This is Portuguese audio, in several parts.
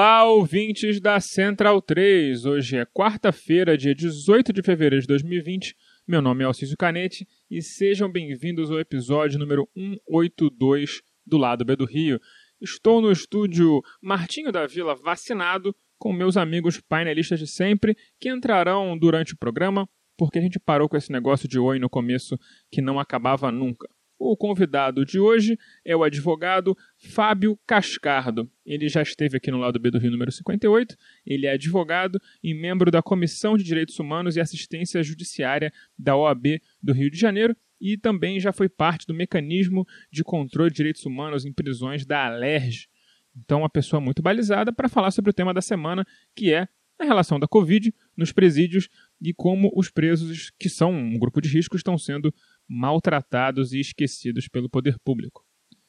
Olá, ouvintes da Central 3. Hoje é quarta-feira, dia 18 de fevereiro de 2020. Meu nome é Alcísio Canete e sejam bem-vindos ao episódio número 182 do Lado B do Rio. Estou no estúdio Martinho da Vila vacinado com meus amigos painelistas de sempre que entrarão durante o programa porque a gente parou com esse negócio de oi no começo que não acabava nunca. O convidado de hoje é o advogado Fábio Cascardo. Ele já esteve aqui no lado B do Rio número 58. Ele é advogado e membro da Comissão de Direitos Humanos e Assistência Judiciária da OAB do Rio de Janeiro e também já foi parte do mecanismo de controle de direitos humanos em prisões da Alerj. Então, uma pessoa muito balizada para falar sobre o tema da semana, que é a relação da Covid nos presídios e como os presos, que são um grupo de risco, estão sendo maltratados e esquecidos pelo poder público.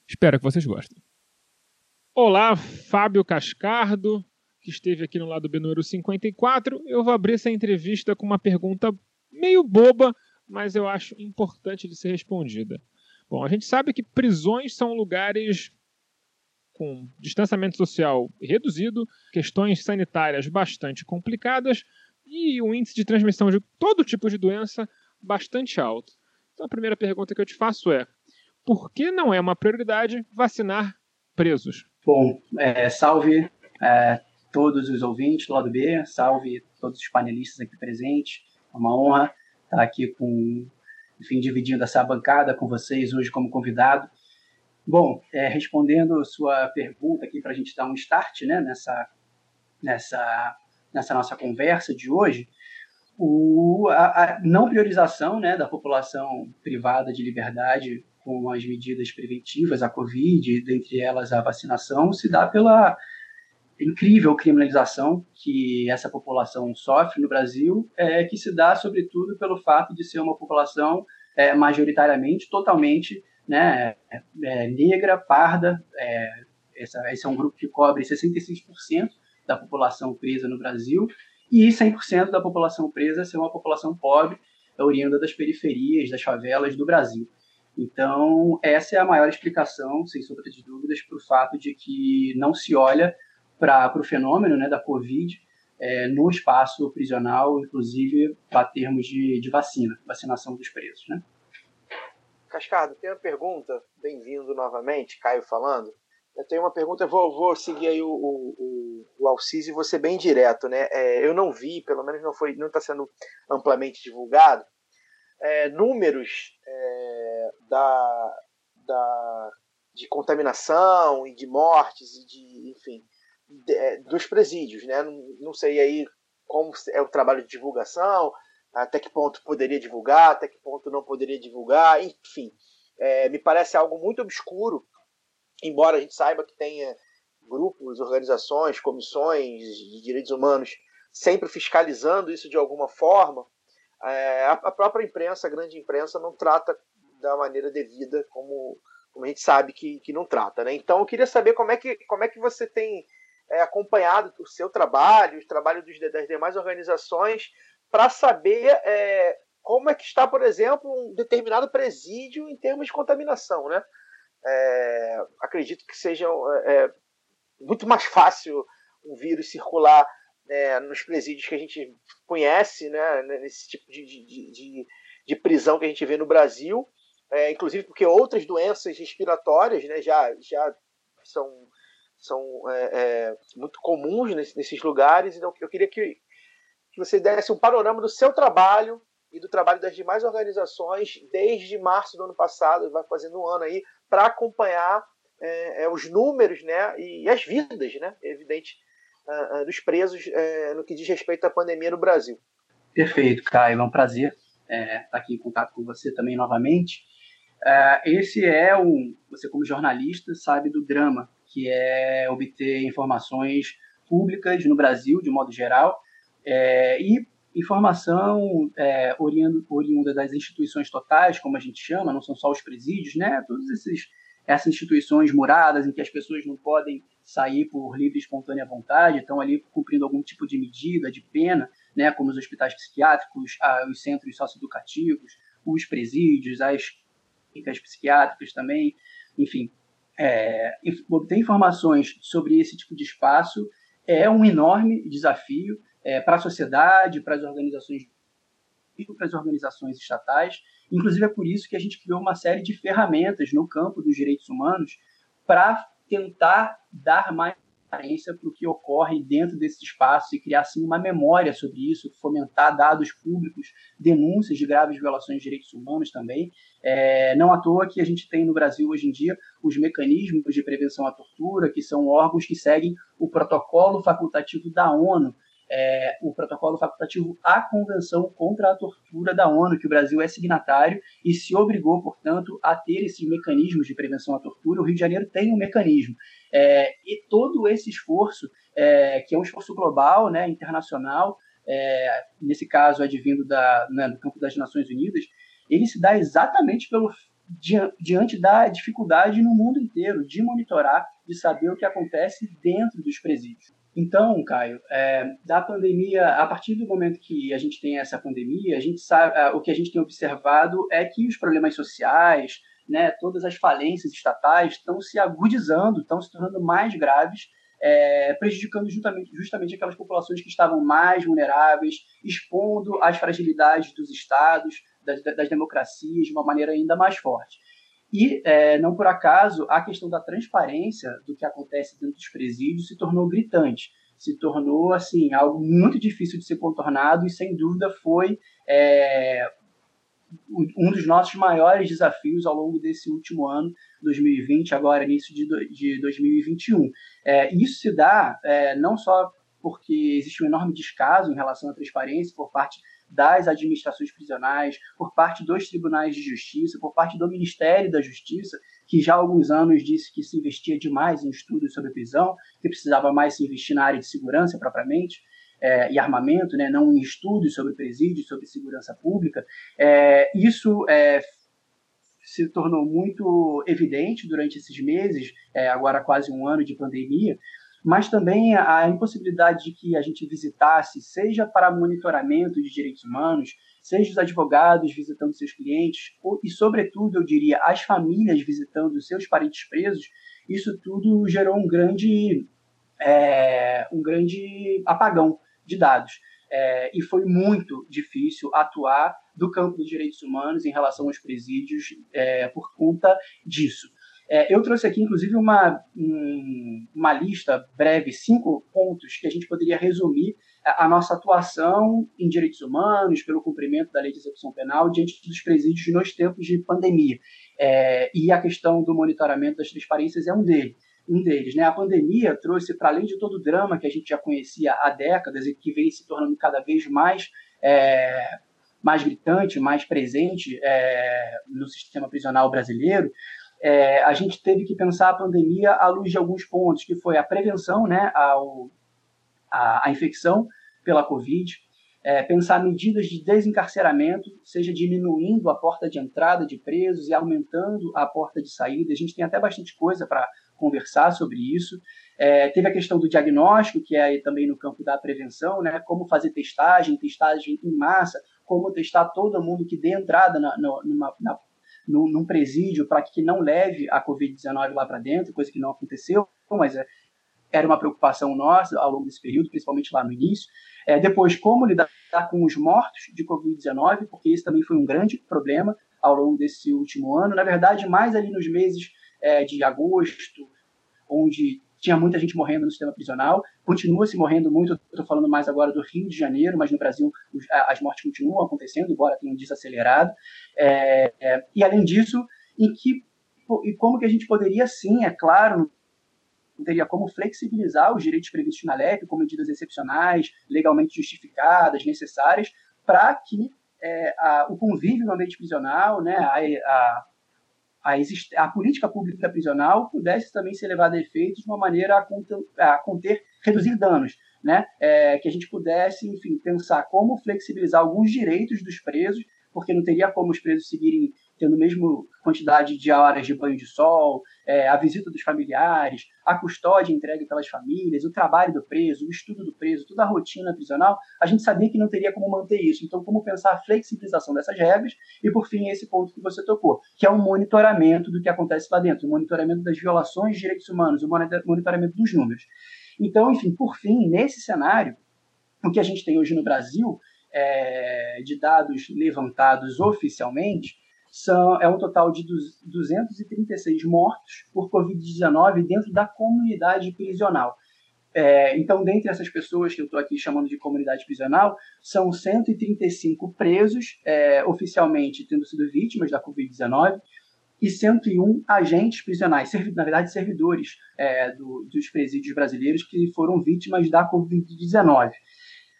Espero que vocês gostem. Olá, Fábio Cascardo, que esteve aqui no lado B número 54. Eu vou abrir essa entrevista com uma pergunta meio boba, mas eu acho importante de ser respondida. Bom, a gente sabe que prisões são lugares com distanciamento social reduzido, questões sanitárias bastante complicadas e um índice de transmissão de todo tipo de doença bastante alto. Então a primeira pergunta que eu te faço é: por que não é uma prioridade vacinar presos? Bom, é, salve é, todos os ouvintes do lado B, salve todos os panelistas aqui presentes. É uma honra estar aqui com, enfim, dividindo essa bancada com vocês hoje como convidado. Bom, é, respondendo a sua pergunta aqui para a gente dar um start né, nessa, nessa, nessa nossa conversa de hoje, o, a, a não priorização né, da população privada de liberdade com as medidas preventivas à Covid, dentre elas a vacinação, se dá pela incrível criminalização que essa população sofre no Brasil, é, que se dá sobretudo pelo fato de ser uma população é, majoritariamente, totalmente né, é, negra, parda. É, essa, esse é um grupo que cobre 66% da população presa no Brasil e 100% da população presa ser uma população pobre, oriunda das periferias, das favelas do Brasil. Então, essa é a maior explicação, sem sombra de dúvidas, para o fato de que não se olha para o fenômeno né, da Covid é, no espaço prisional, inclusive para termos de, de vacina, vacinação dos presos. Né? Cascardo, tem uma pergunta, bem-vindo novamente, Caio falando. Eu tenho uma pergunta, vou, vou seguir aí o, o, o e ser bem direto. Né? É, eu não vi, pelo menos não foi, não está sendo amplamente divulgado, é, números é, da, da, de contaminação e de mortes e de, enfim, de, é, dos presídios, né? Não, não, sei aí como é o trabalho de divulgação, até que ponto poderia divulgar, até que ponto não poderia divulgar, enfim. É, me parece algo muito obscuro, embora a gente saiba que tenha grupos, organizações, comissões de direitos humanos sempre fiscalizando isso de alguma forma, é, a própria imprensa, a grande imprensa, não trata da maneira devida como, como a gente sabe que, que não trata. Né? Então eu queria saber como é que, como é que você tem é, acompanhado o seu trabalho, o trabalho dos, das demais organizações, para saber é, como é que está, por exemplo, um determinado presídio em termos de contaminação. Né? É, acredito que seja é, muito mais fácil um vírus circular né, nos presídios que a gente conhece, né, nesse tipo de, de, de, de prisão que a gente vê no Brasil, é, inclusive porque outras doenças respiratórias né, já, já são, são é, é, muito comuns nesse, nesses lugares. Então, eu queria que que você desse um panorama do seu trabalho e do trabalho das demais organizações desde março do ano passado, vai fazendo um ano aí, para acompanhar é, é, os números né, e, as vidas, né, evidente, uh, uh, dos presos uh, no que diz respeito à pandemia no Brasil. Perfeito, Caio. É um prazer estar tá aqui em contato com você também novamente. É, esse é um, você como jornalista sabe do drama que é obter informações públicas no Brasil de modo geral é, e informação é, oriunda das instituições totais, como a gente chama, não são só os presídios, né? Todas esses, essas instituições muradas em que as pessoas não podem sair por livre e espontânea vontade, estão ali cumprindo algum tipo de medida, de pena, né? Como os hospitais psiquiátricos, os centros socioeducativos, os presídios, as clínicas psiquiátricas também, enfim. É, obter informações sobre esse tipo de espaço é um enorme desafio é, para a sociedade, para as organizações para as organizações estatais. Inclusive é por isso que a gente criou uma série de ferramentas no campo dos direitos humanos para tentar dar mais transparência para o que ocorre dentro desse espaço e criar assim uma memória sobre isso, fomentar dados públicos, denúncias de graves violações de direitos humanos também. É, não à toa que a gente tem no Brasil hoje em dia os mecanismos de prevenção à tortura, que são órgãos que seguem o protocolo facultativo da ONU é, o protocolo facultativo à Convenção contra a Tortura da ONU, que o Brasil é signatário e se obrigou, portanto, a ter esses mecanismos de prevenção à tortura. O Rio de Janeiro tem um mecanismo. É, e todo esse esforço, é, que é um esforço global, né, internacional, é, nesse caso advindo da, né, do campo das Nações Unidas, ele se dá exatamente pelo diante da dificuldade no mundo inteiro de monitorar, de saber o que acontece dentro dos presídios. Então, Caio, é, da pandemia, a partir do momento que a gente tem essa pandemia, a gente sabe, é, o que a gente tem observado é que os problemas sociais, né, todas as falências estatais estão se agudizando, estão se tornando mais graves, é, prejudicando justamente, justamente aquelas populações que estavam mais vulneráveis, expondo as fragilidades dos estados, das, das democracias de uma maneira ainda mais forte. E, é, não por acaso, a questão da transparência do que acontece dentro dos presídios se tornou gritante. Se tornou, assim, algo muito difícil de ser contornado e, sem dúvida, foi é, um dos nossos maiores desafios ao longo desse último ano, 2020, agora início de, de 2021. É, isso se dá é, não só porque existe um enorme descaso em relação à transparência por parte das administrações prisionais, por parte dos tribunais de justiça, por parte do Ministério da Justiça, que já há alguns anos disse que se investia demais em estudos sobre prisão, que precisava mais se investir na área de segurança propriamente. É, e armamento, né, não em estudos sobre presídio, sobre segurança pública, é, isso é, se tornou muito evidente durante esses meses, é, agora quase um ano de pandemia, mas também a impossibilidade de que a gente visitasse, seja para monitoramento de direitos humanos, seja os advogados visitando seus clientes, e, sobretudo, eu diria, as famílias visitando seus parentes presos, isso tudo gerou um grande, é, um grande apagão de dados. É, e foi muito difícil atuar do campo dos direitos humanos em relação aos presídios é, por conta disso. É, eu trouxe aqui, inclusive, uma, um, uma lista breve, cinco pontos que a gente poderia resumir a, a, nossa atuação em direitos humanos, pelo cumprimento da lei de execução penal, diante dos presídios nos tempos de pandemia. É, e a questão do monitoramento das transparências é um deles. Um deles, né? A pandemia trouxe, para além de todo o drama que a gente já conhecia há décadas e que vem se tornando cada vez mais é, mais gritante, mais presente é, no sistema prisional brasileiro, é, a gente teve que pensar a pandemia à luz de alguns pontos, que foi a prevenção né, ao, a, a infecção pela Covid, é, pensar medidas de desencarceramento, seja diminuindo a porta de entrada de presos e aumentando a porta de saída. A gente tem até bastante coisa para conversar sobre isso. É, teve a questão do diagnóstico, que é também no campo da prevenção, né? como fazer testagem, testagem em massa, como testar todo mundo que dê entrada na, numa, na num, num presídio para que não leve a Covid-19 lá para dentro, coisa que não aconteceu, mas é, era uma preocupação nossa ao longo desse período, principalmente lá no início. É, depois, como lidar com os mortos de Covid-19, porque esse também foi um grande problema ao longo desse último ano. Na verdade, mais ali nos meses é, de agosto, onde tinha muita gente morrendo no sistema prisional, continua se morrendo muito, estou falando mais agora do Rio de Janeiro, mas no Brasil as mortes continuam acontecendo, embora tenham desacelerado. É, é, e além disso, em que e como que a gente poderia sim, é claro, teria como flexibilizar os direitos previstos na LEP com medidas excepcionais, legalmente justificadas, necessárias, para que é, a, o convívio no ambiente prisional, né, a, a, a, a, política pública prisional pudesse também ser levada a efeito de uma maneira a conter, a conter reduzir danos, né, é, que a gente pudesse, enfim, pensar como flexibilizar alguns direitos dos presos, porque não teria como os presos seguirem tendo a mesma quantidade de horas de banho de sol, é, a visita dos familiares, a custódia entregue pelas famílias, o trabalho do preso, o estudo do preso, toda a rotina prisional, a gente sabia que não teria como manter isso. Então, como pensar a flexibilização dessas regras e, por fim, esse ponto que você tocou, que é o um monitoramento do que acontece lá dentro, o monitoramento das violações de direitos humanos, o monitoramento dos números. Então, enfim, por fim, nesse cenário, o que a gente tem hoje no Brasil, é, de dados levantados oficialmente, são, é um total de 236 mortos por Covid-19 dentro da comunidade prisional. É, então, dentre essas pessoas que eu estou aqui chamando de comunidade prisional, são 135 presos é, oficialmente tendo sido vítimas da Covid-19 e 101 agentes prisionais, na verdade, servidores é, do, dos presídios brasileiros que foram vítimas da Covid-19.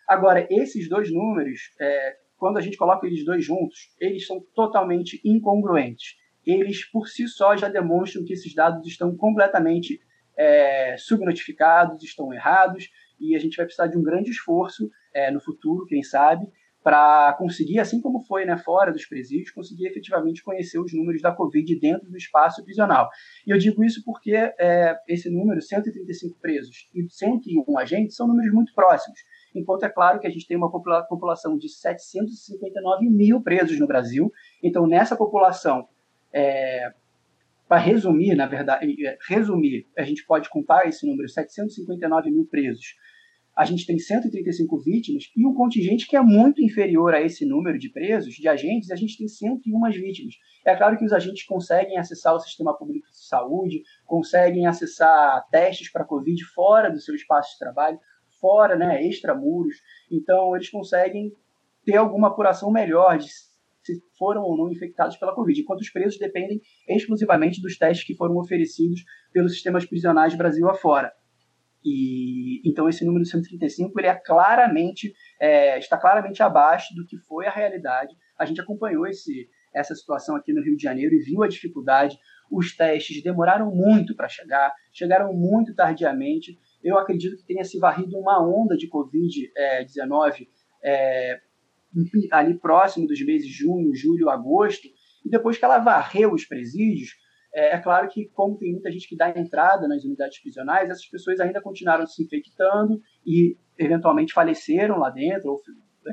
Agora, esses dois números é, quando a gente coloca eles dois juntos, eles são totalmente incongruentes. Eles, por si só, já demonstram que esses dados estão completamente é, subnotificados, estão errados, e a gente vai precisar de um grande esforço é, no futuro, quem sabe, para conseguir, assim como foi né, fora dos presídios, conseguir efetivamente conhecer os números da Covid dentro do espaço prisional. E eu digo isso porque é, esse número, 135 presos e 101 agentes, são números muito próximos enquanto é claro que a gente tem uma população de 759 mil presos no Brasil. Então, nessa população, é, para resumir, na verdade, é, resumir, a gente pode contar esse número, 759 mil presos. A gente tem 135 vítimas e um contingente que é muito inferior a esse número de presos, de agentes, a gente tem 101 vítimas. É claro que os agentes conseguem acessar o sistema público de saúde, conseguem acessar testes para Covid fora do seu espaço de trabalho, fora, né, extramuros. Então, eles conseguem ter alguma apuração melhor de se foram ou não infectados pela Covid, enquanto os presos dependem exclusivamente dos testes que foram oferecidos pelos sistemas prisionais Brasil afora. E então esse número 135 ele é claramente é, está claramente abaixo do que foi a realidade. A gente acompanhou esse, essa situação aqui no Rio de Janeiro e viu a dificuldade. Os testes demoraram muito para chegar, chegaram muito tardiamente eu acredito que tenha se varrido uma onda de Covid-19 é, ali próximo dos meses de junho, julho, agosto, e depois que ela varreu os presídios, é, é, claro que, como tem muita gente que dá entrada nas unidades prisionais, essas pessoas ainda continuaram se infectando e eventualmente faleceram lá dentro, ou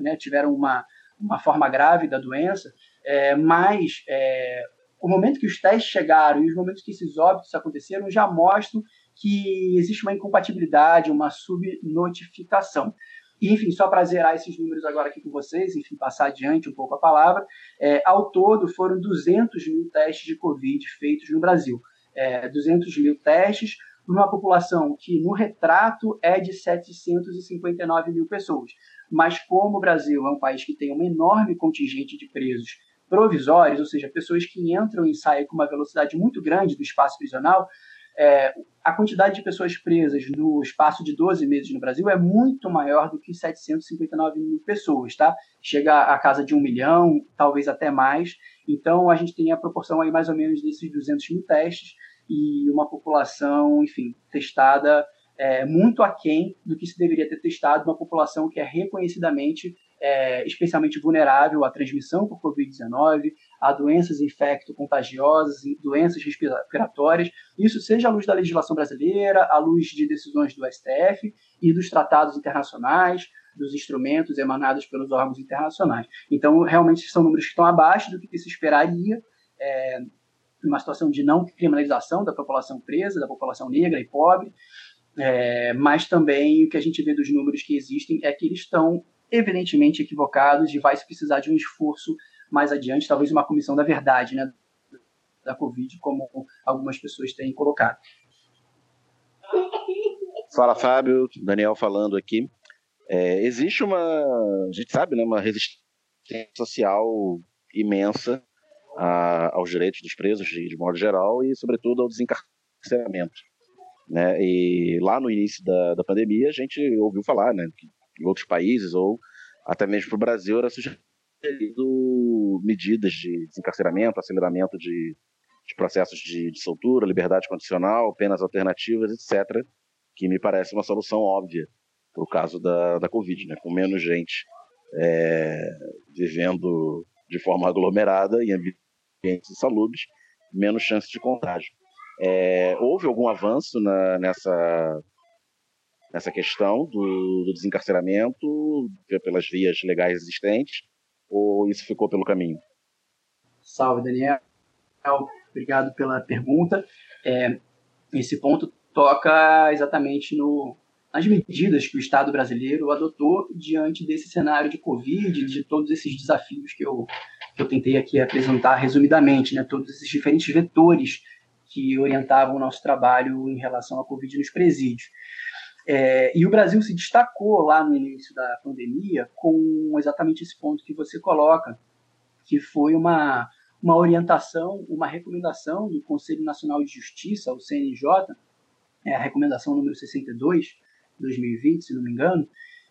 né, tiveram uma, uma forma grave da doença, é, mas é, o momento que os testes chegaram e os momentos que esses óbitos aconteceram já mostram que existe uma incompatibilidade, uma subnotificação. Enfim, só para zerar esses números agora aqui com vocês, enfim, passar adiante um pouco a palavra, é, ao todo foram 200 mil testes de Covid feitos no Brasil. É, 200 mil testes numa população que no retrato é de 759 mil pessoas. Mas como o Brasil é um país que tem um enorme contingente de presos provisórios, ou seja, pessoas que entram e saem com uma velocidade muito grande do espaço prisional, é, a quantidade de pessoas presas no espaço de 12 meses no Brasil é muito maior do que 759 mil pessoas, tá? Chega a casa de um milhão, talvez até mais. Então, a gente tem a proporção aí mais ou menos desses 200 mil testes e uma população, enfim, testada é, muito aquém do que se deveria ter testado, uma população que é reconhecidamente é, especialmente vulnerável à transmissão por Covid-19, a doenças infecto-contagiosas, doenças respiratórias, isso seja à luz da legislação brasileira, à luz de decisões do STF e dos tratados internacionais, dos instrumentos emanados pelos órgãos internacionais. Então, realmente, são números que estão abaixo do que se esperaria é, uma situação de não criminalização da população presa, da população negra e pobre, é, mas também o que a gente vê dos números que existem é que eles estão evidentemente equivocados e vai se precisar de um esforço mais adiante, talvez uma comissão da verdade, né, da Covid, como algumas pessoas têm colocado. Fala, Fábio. Daniel falando aqui. É, existe uma, a gente sabe, né, uma resistência social imensa a, aos direitos dos presos de, de, modo geral e, sobretudo, ao desencarceramento. Né? E lá no início da, da pandemia, a gente ouviu falar né, que em outros países ou até mesmo para o Brasil era sugerido medidas de desencarceramento, aceleramento de, de processos de, de soltura, liberdade condicional, penas alternativas, etc., que me parece uma solução óbvia para o caso da, da Covid, né? com menos gente é, vivendo de forma aglomerada em ambientes insalubres, menos chance de contágio. É, houve algum avanço na, nessa, nessa questão do, do, desencarceramento pelas vias legais existentes, ou isso ficou pelo caminho? Salve, Daniel. Obrigado pela pergunta. É, esse ponto toca exatamente no, nas medidas que o Estado brasileiro adotou diante desse cenário de Covid, de todos esses desafios que eu, que eu tentei aqui apresentar resumidamente, né, todos esses diferentes vetores que orientavam o nosso trabalho em relação à Covid nos presídios. É, e o Brasil se destacou lá no início da pandemia com exatamente esse ponto que você coloca, que foi uma, uma orientação, uma recomendação do Conselho Nacional de Justiça, o CNJ, é a recomendação número 62, 2020, se não me engano,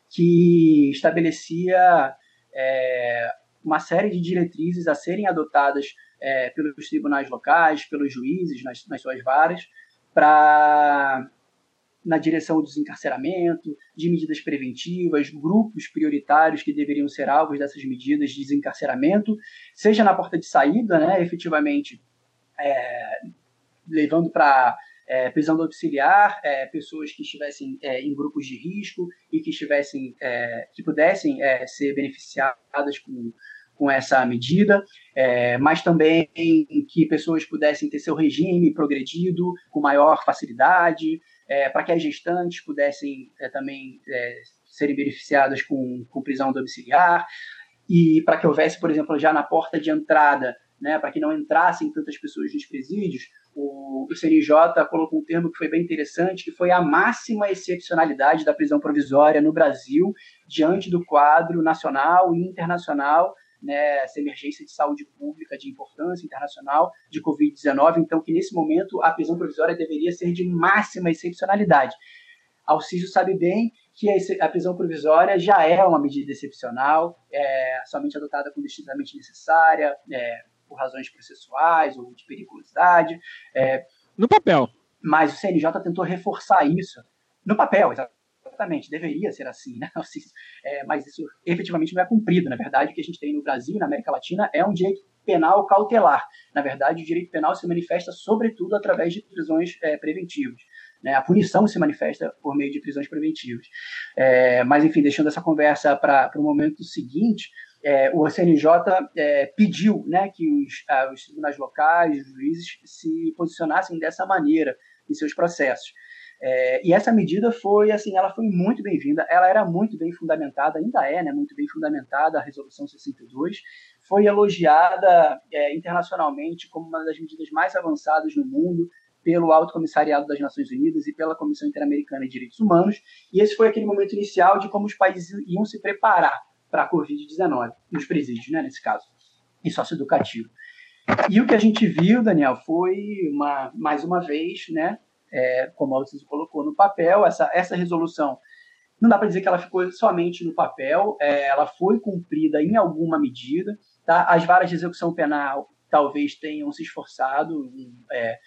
que estabelecia é, uma série de diretrizes a serem adotadas é, pelos tribunais locais, pelos juízes nas, nas suas varas, para na direção do desencarceramento, de medidas preventivas, grupos prioritários que deveriam ser alvos dessas medidas de desencarceramento, seja na porta de saída, né, efetivamente é, levando para é, prisão domiciliar, é, pessoas que estivessem é, em grupos de risco e que estivessem, é, que pudessem é, ser beneficiadas com, com essa medida, é, mas também que pessoas pudessem ter seu regime progredido com maior facilidade, para que as gestantes pudessem também serem beneficiadas com, com prisão domiciliar. E para que houvesse, por exemplo, já na porta de entrada, né, para que não entrassem tantas pessoas nos presídios, o, o CNJ colocou um termo que foi bem interessante, que foi a máxima excepcionalidade da prisão provisória no Brasil diante do quadro nacional e internacional né, essa emergência de saúde pública de importância internacional de Covid-19, então que nesse momento a prisão provisória deveria ser de máxima excepcionalidade. Alcísio sabe bem que a prisão provisória já é uma medida excepcional, é somente adotada quando estritamente necessária, é, por razões processuais ou de periculosidade. É, no papel. Mas o CNJ tentou reforçar isso no papel, exatamente. Deveria ser assim, né? É, mas isso efetivamente não é cumprido. Na verdade, o que a gente tem no Brasil e na América Latina é um direito penal cautelar. Na verdade, o direito penal se manifesta sobretudo através de prisões é, preventivas. Né? A punição se manifesta por meio de prisões preventivas. É, mas, enfim, deixando essa conversa para o momento seguinte, é, o CNJ é, pediu né, que os, ah, os tribunais locais, os juízes, se posicionassem dessa maneira em seus processos. É, e essa medida foi, assim, ela foi muito bem-vinda, ela era muito bem fundamentada, ainda é, né, muito bem fundamentada, a Resolução 62, foi elogiada é, internacionalmente como uma das medidas mais avançadas no mundo pelo Alto Comissariado das Nações Unidas e pela Comissão Interamericana de Direitos Humanos, e esse foi aquele momento inicial de como os países iam se preparar para a Covid-19, nos presídios, né, nesse caso, e socioeducativo. E o que a gente viu, Daniel, foi uma, mais uma vez, né, é, como a Alciso colocou no papel, essa, essa resolução, não dá para dizer que ela ficou somente no papel, é, ela foi cumprida em alguma medida, tá? as varas de execução penal talvez tenham se esforçado é,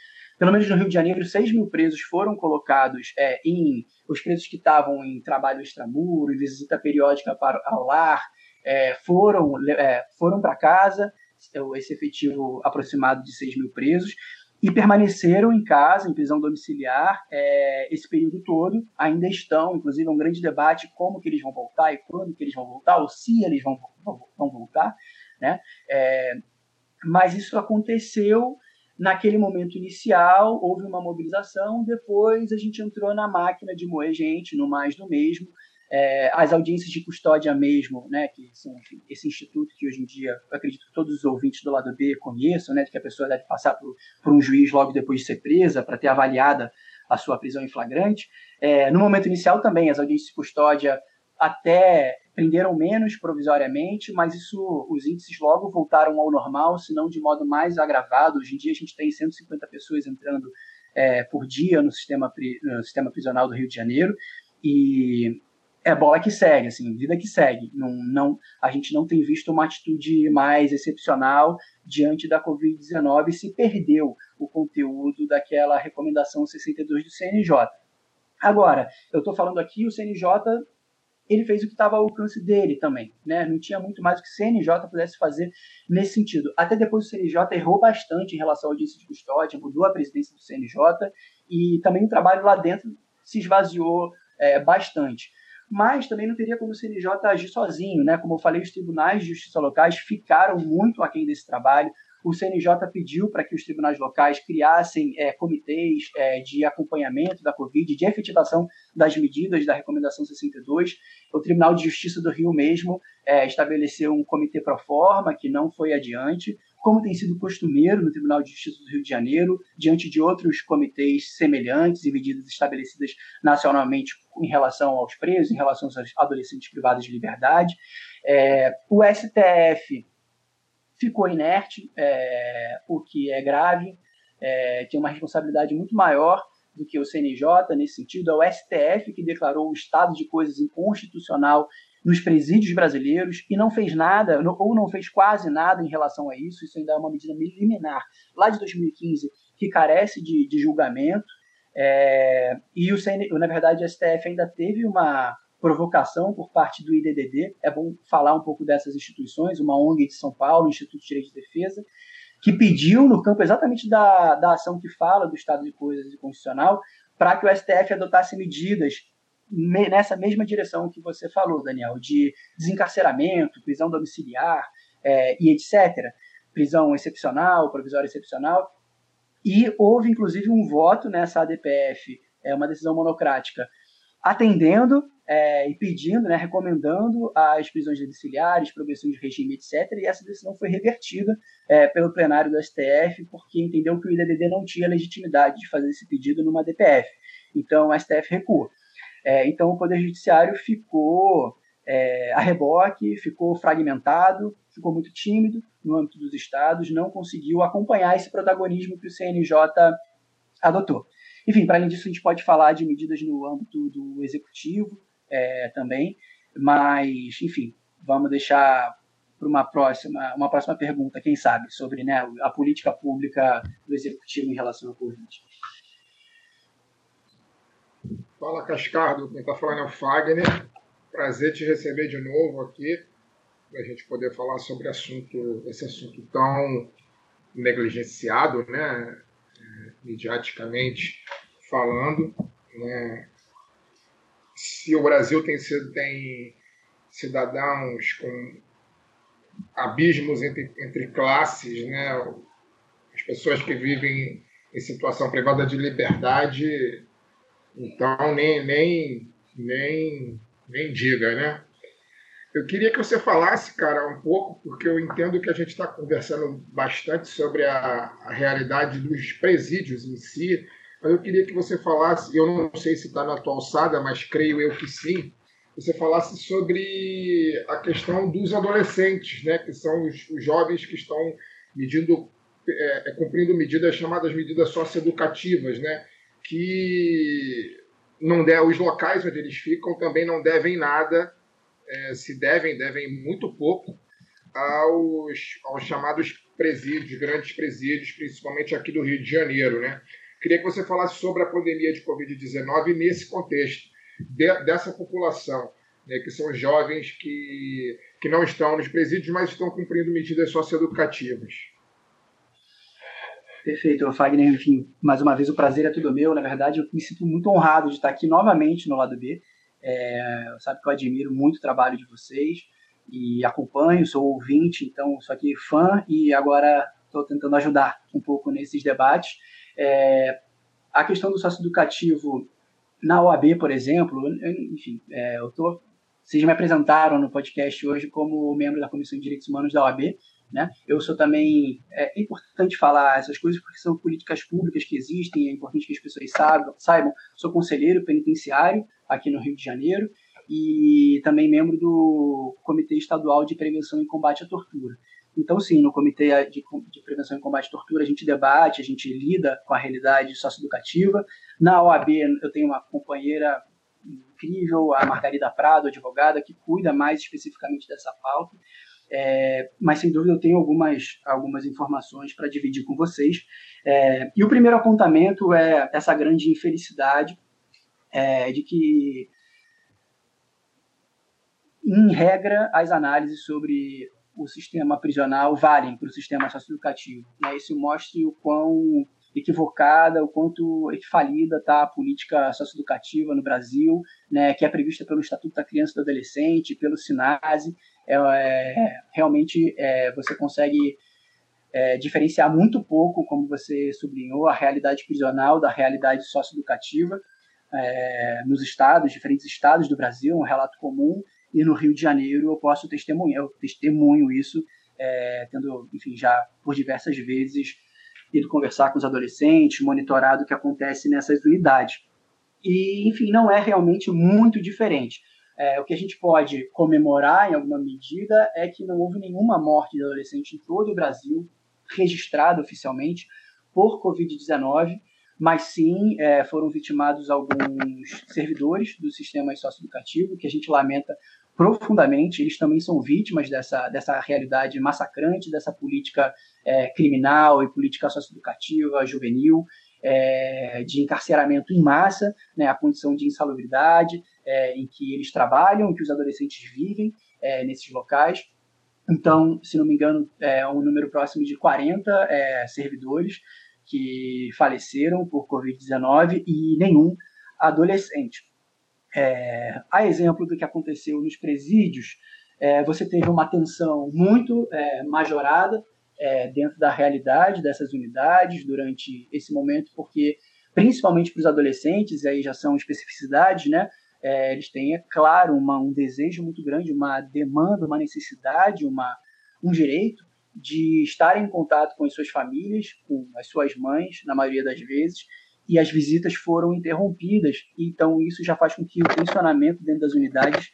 pelo menos no Rio de Janeiro, 6 mil presos foram colocados é, em. Os presos que estavam em trabalho extramuro, visita periódica para, ao lar, é, foram, é, foram para casa, esse efetivo aproximado de 6 mil presos, e permaneceram em casa, em prisão domiciliar, é, esse período todo. Ainda estão, inclusive, é um grande debate como que eles vão voltar e quando que eles vão voltar, ou se eles vão, vão voltar. Né? É, mas isso aconteceu Naquele momento inicial, houve uma mobilização, depois a gente entrou na máquina de moer gente, no mais do mesmo. É, as audiências de custódia mesmo, né, que são enfim, esse instituto que hoje em dia, eu acredito que todos os ouvintes do lado B conheçam, né, que a pessoa deve passar por, por um juiz logo depois de ser presa para ter avaliada a sua prisão em flagrante. É, no momento inicial também, as audiências de custódia até prenderam menos provisoriamente, mas isso, os índices logo voltaram ao normal, se não de modo mais agravado. Hoje em dia a gente tem 150 pessoas entrando é, por dia no sistema, no sistema prisional do Rio de Janeiro e é bola que segue, assim, vida que segue. Não, não, a gente não tem visto uma atitude mais excepcional diante da Covid-19 e se perdeu o conteúdo daquela recomendação 62 do CNJ. Agora, eu estou falando aqui, o CNJ ele fez o que estava ao alcance dele também, né? Não tinha muito mais o que o CNJ pudesse fazer nesse sentido. Até depois o CNJ errou bastante em relação ao audiência de custódia, mudou a presidência do CNJ e também o trabalho lá dentro se esvaziou é, bastante mas também não teria como o CNJ agir sozinho, né? Como eu falei, os tribunais de justiça locais ficaram muito aquém desse trabalho. O CNJ pediu para que os tribunais locais criassem é, comitês é, de acompanhamento da Covid, de efetivação das medidas da Recomendação 62. O Tribunal de Justiça do Rio mesmo é, estabeleceu um comitê pro forma, que não foi adiante como tem sido costumeiro no Tribunal de Justiça do Rio de Janeiro, diante de outros comitês semelhantes e medidas estabelecidas nacionalmente em relação aos presos, em relação aos adolescentes privados de liberdade. É, o STF ficou inerte, é, o que é grave, é, tem uma responsabilidade muito maior do que o CNJ nesse sentido. É o STF que declarou o estado de coisas inconstitucional nos presídios brasileiros e não fez nada, ou não fez quase nada em relação a isso. Isso ainda é uma medida liminar lá de 2015 que carece de, de julgamento. É, e o CN, na verdade, o STF ainda teve uma provocação por parte do IDDD. É bom falar um pouco dessas instituições, uma ONG de São Paulo, Instituto de Direito de Defesa, que pediu no campo exatamente da, da ação que fala do estado de coisas constitucional para que o STF adotasse medidas nessa mesma direção que você falou, Daniel, de desencarceramento, prisão domiciliar é, e etc. Prisão excepcional, provisória excepcional. E houve, inclusive, um voto nessa ADPF, é uma decisão monocrática, atendendo é, e pedindo, né, recomendando as prisões domiciliares, progressão de regime, etc. E essa decisão foi revertida é, pelo plenário do STF, porque entendeu que o IDDD não tinha legitimidade de fazer esse pedido numa DPF. Então, o STF recua. É, então, o Poder Judiciário ficou é, a reboque, ficou fragmentado, ficou muito tímido no âmbito dos estados, não conseguiu acompanhar esse protagonismo que o CNJ adotou. Enfim, para além disso, a gente pode falar de medidas no âmbito do executivo é, também, mas, enfim, vamos deixar para uma próxima, uma próxima pergunta, quem sabe, sobre né, a política pública do executivo em relação à Covid. Fala Cascardo, quem está falando é o Fagner. Prazer te receber de novo aqui, para a gente poder falar sobre assunto, esse assunto tão negligenciado, né, é, mediaticamente falando. Né. Se o Brasil tem, tem cidadãos com abismos entre, entre classes, né, as pessoas que vivem em situação privada de liberdade então, nem, nem, nem, nem diga, né? Eu queria que você falasse, cara, um pouco, porque eu entendo que a gente está conversando bastante sobre a, a, realidade dos presídios em si, mas eu queria que você falasse, eu não sei se está na tua alçada, mas creio eu que sim, você falasse sobre a questão dos adolescentes, né, que são os, os jovens que estão medindo, é, cumprindo medidas chamadas medidas socioeducativas, né, que não der, os locais onde eles ficam também não devem nada, é, se devem, devem muito pouco aos, aos chamados presídios, grandes presídios, principalmente aqui do Rio de Janeiro. Né? Queria que você falasse sobre a pandemia de Covid-19 nesse contexto, de, dessa população, né, que são jovens que, que não estão nos presídios, mas estão cumprindo medidas socioeducativas. Perfeito, Fagner. Enfim, mais uma vez o prazer é tudo meu. Na verdade, eu me sinto muito honrado de estar aqui novamente no lado B. É, sabe que eu admiro muito o trabalho de vocês e acompanho, sou ouvinte, então sou aqui fã e agora estou tentando ajudar um pouco nesses debates. É, a questão do sócio educativo na OAB, por exemplo, enfim, é, eu tô, vocês me apresentaram no podcast hoje como membro da Comissão de Direitos Humanos da OAB, Né? Eu sou também. É importante falar essas coisas porque são políticas públicas que existem, é importante que as pessoas saibam. saibam. Sou conselheiro penitenciário aqui no Rio de Janeiro e também membro do Comitê Estadual de Prevenção e Combate à Tortura. Então, sim, no Comitê de, de, Prevenção e Combate à Tortura, a gente debate, a gente lida com a realidade socioeducativa. Na OAB, eu tenho uma companheira incrível, a Margarida Prado, advogada, que cuida mais especificamente dessa pauta. É, mas sem dúvida eu tenho algumas, algumas informações para dividir com vocês. É, e o primeiro apontamento é essa grande infelicidade é, de que, em regra, as análises sobre o sistema prisional valem para o sistema socioeducativo. Né? Isso mostra o quão equivocada, o quanto falida está a política socioeducativa no Brasil, né, que é prevista pelo Estatuto da Criança e do Adolescente, pelo SINASE. É, é, realmente é, você consegue é, diferenciar muito pouco, como você sublinhou, a realidade prisional da realidade socioeducativa é, nos estados, diferentes estados do Brasil, um relato comum, e no Rio de Janeiro eu posso testemunhar, eu testemunho isso, é, tendo, enfim, já por diversas vezes ido conversar com os adolescentes, monitorado o que acontece nessas unidades. E, enfim, não é realmente muito diferente. É, o que a gente pode comemorar, em alguma medida, é que não houve nenhuma morte de adolescente em todo o Brasil, registrada oficialmente, por Covid-19, mas sim é, foram vitimados alguns servidores do sistema socioeducativo, que a gente lamenta profundamente, eles também são vítimas dessa, dessa realidade massacrante, dessa política é, criminal e política socioeducativa juvenil, é, de encarceramento em massa, né, a condição de insalubridade é, em que eles trabalham, em que os adolescentes vivem é, nesses locais. Então, se não me engano, é um número próximo de 40 é, servidores que faleceram por Covid-19 e nenhum adolescente. É, a exemplo do que aconteceu nos presídios, é, você teve uma tensão muito é, majorada é, dentro da realidade dessas unidades durante esse momento, porque principalmente para os adolescentes, aí já são especificidades, né? É, eles têm, é claro, uma, um desejo muito grande, uma demanda, uma necessidade, uma, um direito de estar em contato com as suas famílias, com as suas mães, na maioria das vezes, e as visitas foram interrompidas. Então, isso já faz com que o tensionamento dentro das unidades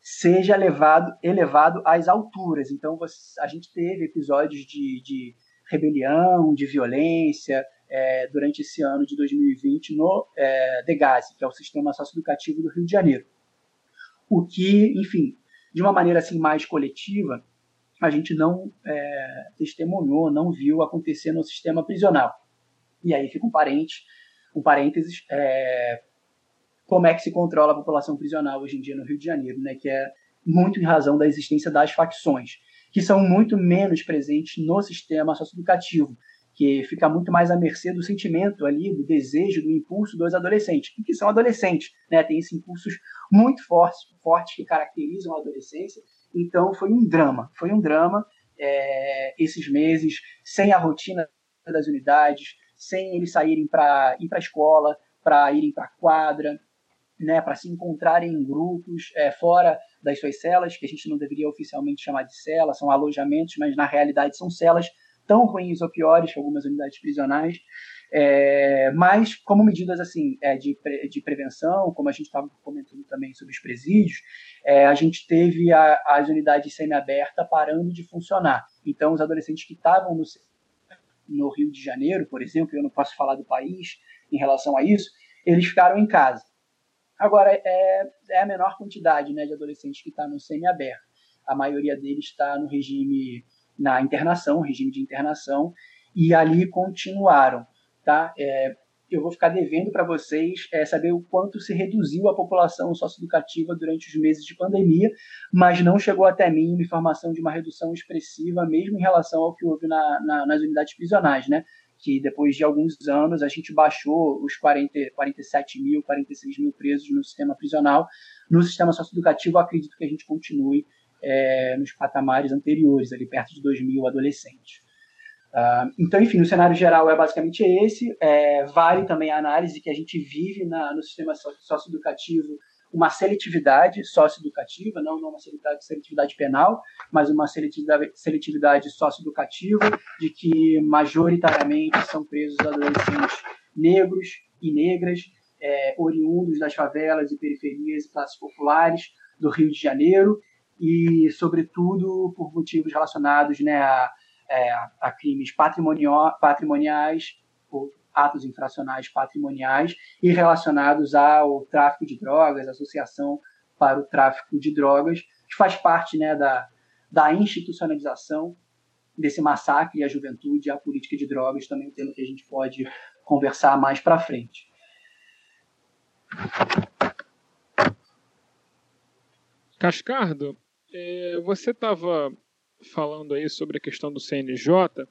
seja elevado, elevado às alturas. Então, você, a gente teve episódios de, de rebelião, de violência é, durante esse ano de 2020 no é, que é o Sistema Socioeducativo do Rio de Janeiro. O que, enfim, de uma maneira assim mais coletiva, a gente não é, testemunhou, não viu acontecer no sistema prisional. E aí fica um parente, um parênteses, é, como é que se controla a população prisional hoje em dia no Rio de Janeiro, né? Que é muito em razão da existência das facções, que são muito menos presentes no sistema socioeducativo, que fica muito mais à mercê do sentimento ali, do desejo, do impulso dos adolescentes, que são adolescentes, né? Tem esses impulsos muito fortes, fortes que caracterizam a adolescência. Então foi um drama, foi um drama é, esses meses sem a rotina das unidades, sem eles saírem para ir para a escola, para irem para a quadra, né, para se encontrarem em grupos é, fora das suas celas, que a gente não deveria oficialmente chamar de cela, são alojamentos, mas na realidade são celas tão ruins ou piores que algumas unidades prisionais, é, mas como medidas assim é, de, de prevenção, como a gente estava comentando também sobre os presídios, é, a gente teve a, as unidades semi-abertas parando de funcionar. Então, os adolescentes que estavam no no Rio de Janeiro, por exemplo, eu não posso falar do país em relação a isso, eles ficaram em casa. Agora, é, é a menor quantidade né, de adolescentes que está no semi-aberto. A maioria deles está no regime, na internação, regime de internação, e ali continuaram. Tá? É, eu vou ficar devendo para vocês é, saber o quanto se reduziu a população socioeducativa durante os meses de pandemia, mas não chegou até mim uma informação de uma redução expressiva, mesmo em relação ao que houve na, na, nas unidades prisionais, né? que depois de alguns anos a gente baixou os 40, 47 mil, 46 mil presos no sistema prisional. No sistema socioeducativo, acredito que a gente continue é, nos patamares anteriores, ali perto de 2 mil adolescentes. Uh, então, enfim, o cenário geral é basicamente esse. É, vale também a análise que a gente vive na, no sistema socioeducativo uma seletividade socioeducativa, não, não uma seletividade, seletividade penal, mas uma seletividade, seletividade socioeducativa, de que majoritariamente são presos adolescentes negros e negras, é, oriundos das favelas e periferias e classes populares do Rio de Janeiro, e, sobretudo, por motivos relacionados né, a, é, a crimes patrimoniais, ou atos infracionais patrimoniais, e relacionados ao tráfico de drogas, associação para o tráfico de drogas, que faz parte né, da, da institucionalização desse massacre à juventude à política de drogas, também um tema que a gente pode conversar mais para frente. Cascardo, é, você estava falando aí sobre a questão do CNJ,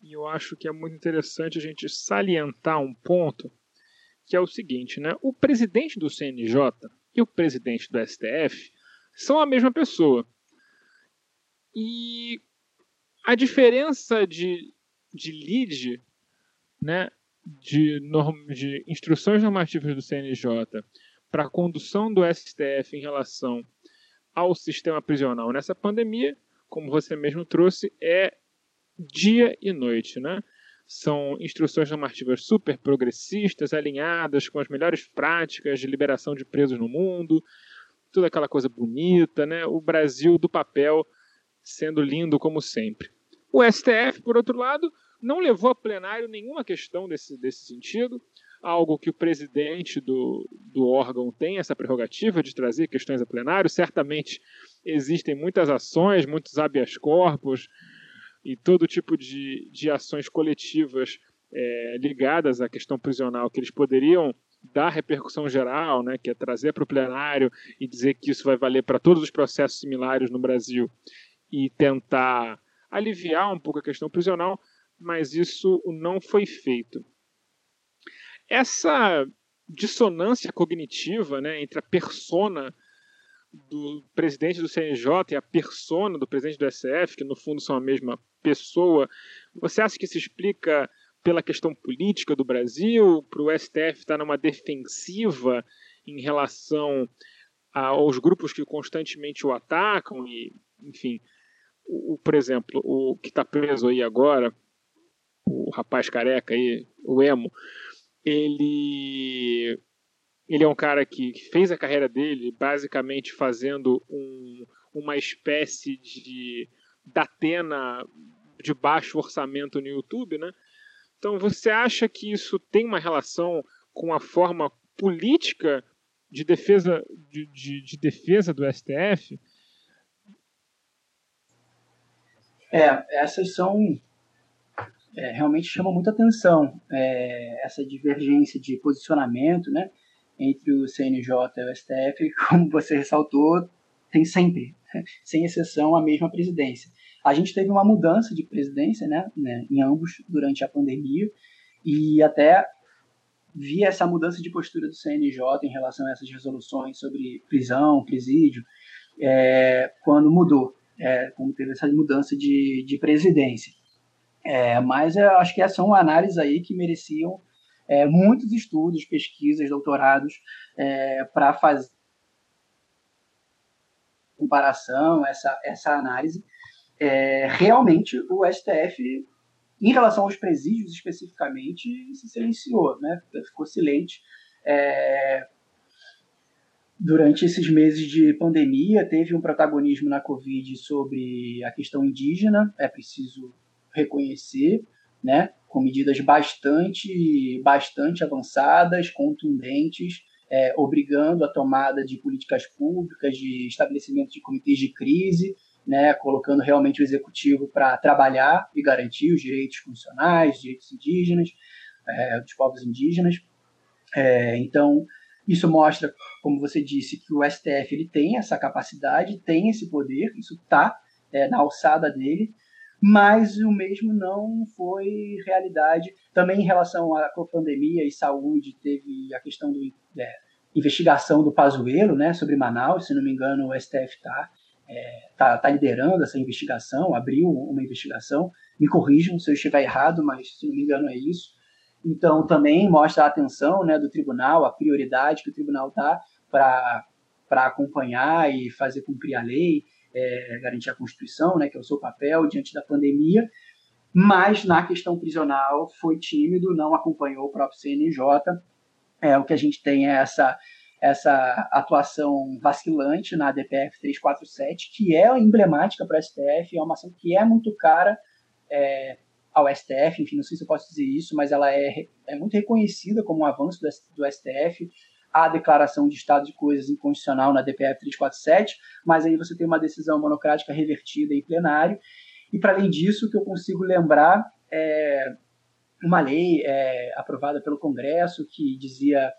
e eu acho que é muito interessante a gente salientar um ponto, que é o seguinte, né? O presidente do CNJ e o presidente do STF são a mesma pessoa. E a diferença de, de lead, né, de, de instruções normativas do CNJ para a condução do STF em relação ao sistema prisional nessa pandemia, como você mesmo trouxe, é dia e noite, né? São instruções normativas super progressistas, alinhadas com as melhores práticas de liberação de presos no mundo, toda aquela coisa bonita, né? O Brasil do papel sendo lindo como sempre. O STF, por outro lado, não levou a plenário nenhuma questão desse, desse sentido, algo que o presidente do, do órgão tem essa prerrogativa de trazer questões a plenário. Certamente existem muitas ações, muitos habeas corpus e todo tipo de, de ações coletivas é, ligadas à questão prisional que eles poderiam dar repercussão geral, né, que é trazer para o plenário e dizer que isso vai valer para todos os processos similares no Brasil e tentar aliviar um pouco a questão prisional, mas isso não foi feito essa dissonância cognitiva né, entre a persona do presidente do CNJ e a persona do presidente do SF, que no fundo são a mesma pessoa, você acha que se explica pela questão política do Brasil, para o STF estar numa defensiva em relação aos grupos que constantemente o atacam e, enfim, o, por exemplo, o que está preso aí agora, o rapaz careca aí, o Emo, ele ele é um cara que fez a carreira dele basicamente fazendo um, uma espécie de Datena de baixo orçamento no YouTube, né? Então você acha que isso tem uma relação com a forma política de defesa de, de, de defesa do STF? É, essas são é, realmente chama muita atenção é, essa divergência de posicionamento né, entre o CNJ e o STF, como você ressaltou, tem sempre, sem exceção, a mesma presidência. A gente teve uma mudança de presidência né, né, em ambos durante a pandemia e até vi essa mudança de postura do CNJ em relação a essas resoluções sobre prisão, presídio, é, quando mudou, é, quando teve essa mudança de, de presidência. É, mas eu acho que são análises aí que mereciam é, muitos estudos, pesquisas, doutorados é, para fazer comparação, essa, essa análise. É, realmente, o STF, em relação aos presídios especificamente, se silenciou, né? ficou silente. É, durante esses meses de pandemia, teve um protagonismo na Covid sobre a questão indígena, é preciso reconhecer, né, com medidas bastante, bastante avançadas, contundentes, é, obrigando a tomada de políticas públicas, de estabelecimento de comitês de crise, né, colocando realmente o executivo para trabalhar e garantir os direitos constitucionais, direitos indígenas, é, dos povos indígenas. É, então, isso mostra, como você disse, que o STF ele tem essa capacidade, tem esse poder, isso está é, na alçada dele, mas o mesmo não foi realidade. Também em relação à pandemia e saúde, teve a questão da é, investigação do Pazuello, né, sobre Manaus, se não me engano, o STF está é, tá, tá liderando essa investigação, abriu uma investigação. Me corrijam se eu estiver errado, mas se não me engano é isso. Então também mostra a atenção né, do tribunal, a prioridade que o tribunal dá para acompanhar e fazer cumprir a lei, é, garantir a Constituição, né, que é o seu papel diante da pandemia, mas na questão prisional foi tímido, não acompanhou o próprio CNJ. É, o que a gente tem é essa, essa atuação vacilante na DPF 347, que é emblemática para o STF, é uma ação que é muito cara é, ao STF, enfim, não sei se eu posso dizer isso, mas ela é, é muito reconhecida como um avanço do, do STF, a declaração de estado de coisas inconstitucional na DPF 347, mas aí você tem uma decisão monocrática revertida em plenário, e para além disso, o que eu consigo lembrar é uma lei é, aprovada pelo Congresso que dizia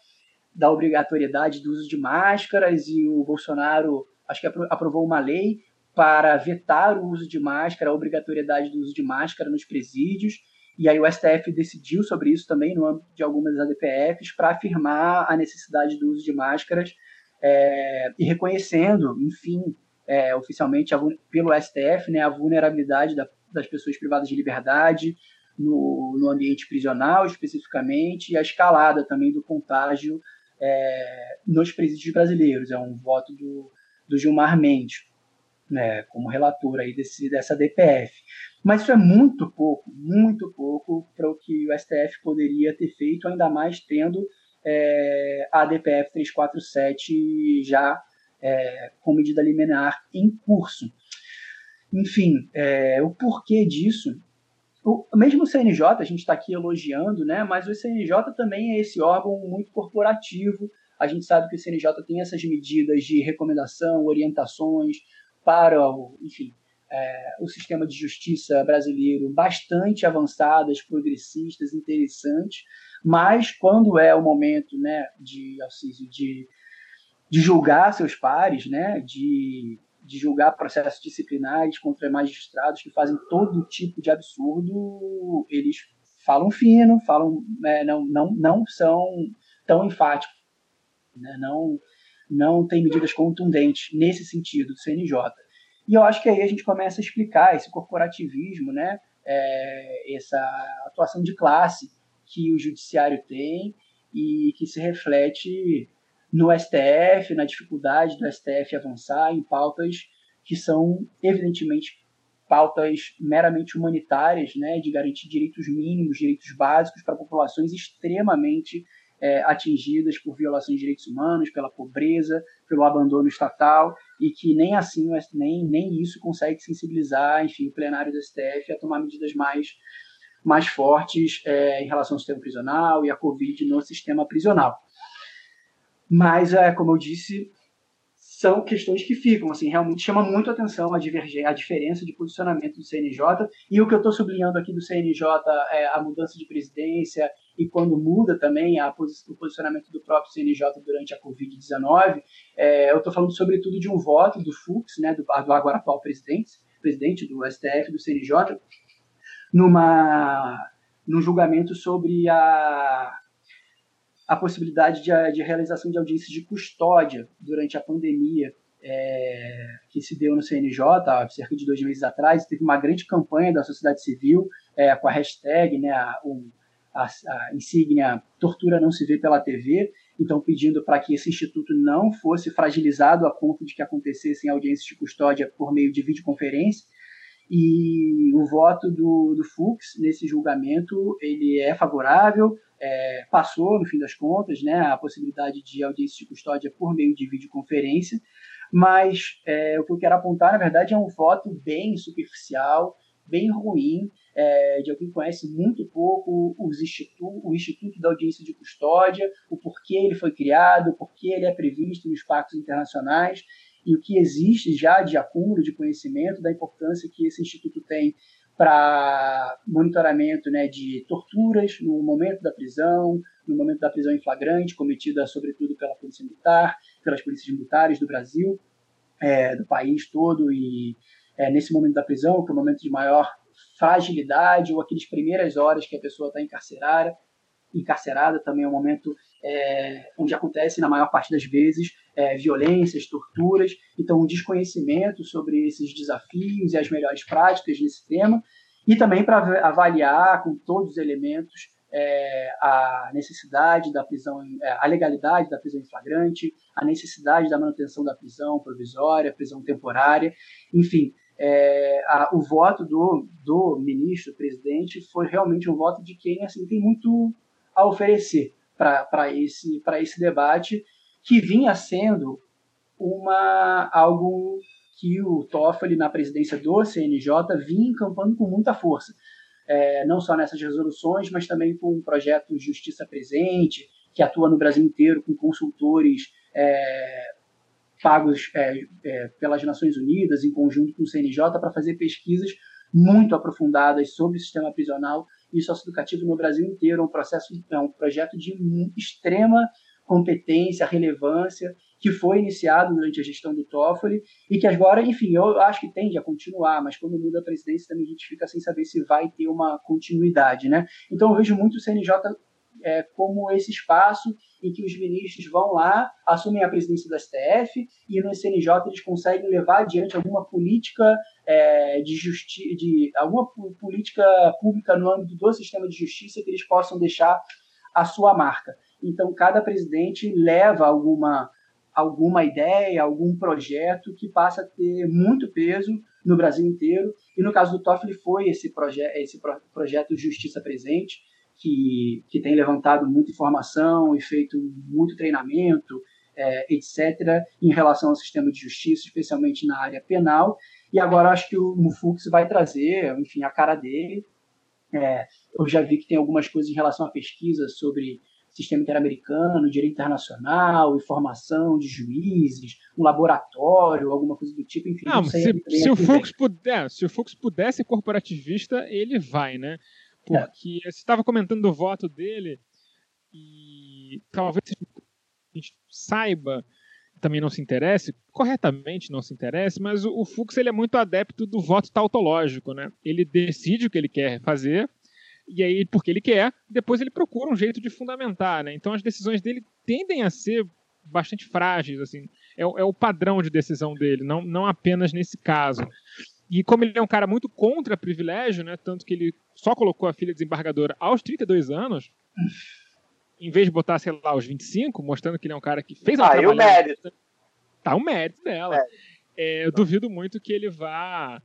da obrigatoriedade do uso de máscaras e o Bolsonaro acho que aprovou uma lei para vetar o uso de máscara, a obrigatoriedade do uso de máscara nos presídios. E aí o STF decidiu sobre isso também no âmbito de algumas ADPFs para afirmar a necessidade do uso de máscaras é, e reconhecendo, enfim, é, oficialmente pelo STF, né, a vulnerabilidade da, das pessoas privadas de liberdade no, no ambiente prisional, especificamente, e a escalada também do contágio é, nos presídios brasileiros. É um voto do, do Gilmar Mendes, né, como relator aí desse, dessa DPF. Mas isso é muito pouco, muito pouco para o que o STF poderia ter feito, ainda mais tendo é, a DPF 347 já é, com medida liminar em curso. Enfim, é, o porquê disso o, mesmo o CNJ, a gente está aqui elogiando, né? mas o CNJ também é esse órgão muito corporativo. A gente sabe que o CNJ tem essas medidas de recomendação, orientações para o, enfim, é, o sistema de justiça brasileiro bastante avançadas, progressistas, interessantes, mas quando é o momento né, de, de de julgar seus pares, né, de, de julgar processos disciplinares contra magistrados que fazem todo tipo de absurdo, eles falam fino, falam, é, não, não, não são tão enfáticos, né, não, não tem medidas contundentes nesse sentido do CNJ. E eu acho que aí a gente começa a explicar esse corporativismo, né, é, essa atuação de classe que o judiciário tem e que se reflete no STF, na dificuldade do STF avançar em pautas que são, evidentemente, pautas meramente humanitárias, né, de garantir direitos mínimos, direitos básicos para populações extremamente é, atingidas por violações de direitos humanos, pela pobreza, pelo abandono estatal, e que nem assim, nem, nem isso consegue sensibilizar, enfim, o plenário do STF a tomar medidas mais, mais fortes é, em relação ao sistema prisional e à Covid no sistema prisional. Mas, é, como eu disse, são questões que ficam, assim, realmente chama muito a atenção a, divergência, a diferença de posicionamento do CNJ, e o que eu estou sublinhando aqui do CNJ é a mudança de presidência, e quando muda também a o posicionamento do próprio CNJ durante a Covid-19, é, eu estou falando sobretudo de um voto do Fux, né, do, do agora atual presidente, presidente do STF, do CNJ, numa, num julgamento sobre a a possibilidade de, de realização de audiências de custódia durante a pandemia é, que se deu no CNJ há cerca de dois meses atrás. Teve uma grande campanha da sociedade civil é, com a hashtag, né, a, a, a insígnia Tortura Não Se Vê pela TV, então pedindo para que esse instituto não fosse fragilizado a ponto de que acontecessem audiências de custódia por meio de videoconferência. E o voto do, do Fux nesse julgamento ele é favorável, é, passou, no fim das contas, né, a possibilidade de audiência de custódia por meio de videoconferência, mas é, o que eu quero apontar, na verdade, é um voto bem superficial, bem ruim, é, de alguém que conhece muito pouco os institu o Instituto da Audiência de Custódia, o porquê ele foi criado, o porquê ele é previsto nos pactos internacionais e o que existe já de acúmulo de conhecimento da importância que esse instituto tem para monitoramento né, de torturas no momento da prisão, no momento da prisão em flagrante, cometida sobretudo pela Polícia Militar, pelas polícias militares do Brasil, é, do país todo, e é, nesse momento da prisão, que é o momento de maior fragilidade, ou aquelas primeiras horas que a pessoa está encarcerada, encarcerada também é um momento é, onde acontece, na maior parte das vezes, é, violências, torturas. Então, um desconhecimento sobre esses desafios e as melhores práticas nesse tema. E também para avaliar com todos os elementos é, a necessidade da prisão, é, a legalidade da prisão em flagrante, a necessidade da manutenção da prisão provisória, prisão temporária, enfim, é, a, o voto do, do ministro, presidente, foi realmente um voto de quem assim, tem muito a oferecer para esse, esse debate, que vinha sendo uma, algo que o Toffoli, na presidência do CNJ, vinha encampando com muita força. É, não só nessas resoluções, mas também com o projeto Justiça Presente, que atua no Brasil inteiro com consultores é, pagos é, é, pelas Nações Unidas, em conjunto com o CNJ, para fazer pesquisas muito aprofundadas sobre o sistema prisional e socioeducativo no Brasil inteiro. É um processo, é um projeto de extrema competência, relevância, que foi iniciado durante a gestão do Toffoli e que agora, enfim, eu acho que tende a continuar, mas quando muda a presidência também a gente fica sem saber se vai ter uma continuidade, né? Então eu vejo muito o CNJ é, como esse espaço em que os ministros vão lá, assumem a presidência do STF e no CNJ eles conseguem levar adiante alguma política é, de justiça, de alguma política pública no âmbito do sistema de justiça que eles possam deixar a sua marca. Então cada presidente leva alguma alguma ideia, algum projeto que passa a ter muito peso no Brasil inteiro. E no caso do Toffoli foi esse, proje esse pro projeto Justiça Presente, que, que tem levantado muita informação e feito muito treinamento, é, etc., em relação ao sistema de justiça, especialmente na área penal. E agora acho que o Mufux vai trazer, enfim, a cara dele. É, eu já vi que tem algumas coisas em relação à pesquisa sobre sistema interamericano, direito internacional, informação de juízes, um laboratório, alguma coisa do tipo, enfim. Não, não se, se o Fux puder, se o Fux pudesse corporativista, ele vai, né? Porque é. você estava comentando do voto dele e talvez a gente saiba, também não se interesse, corretamente não se interesse, mas o, o Fux ele é muito adepto do voto tautológico, né? Ele decide o que ele quer fazer e aí, porque ele quer, depois ele procura um jeito de fundamentar, né? Então as decisões dele tendem a ser bastante frágeis, assim. É, é o padrão de decisão dele, não, não apenas nesse caso. E como ele é um cara muito contra privilégio, né? Tanto que ele só colocou a filha desembargadora aos 32 anos, em vez de botar, sei lá, aos 25, mostrando que ele é um cara que fez uma ah, o mérito. Tá o mérito dela. É, eu duvido muito que ele vá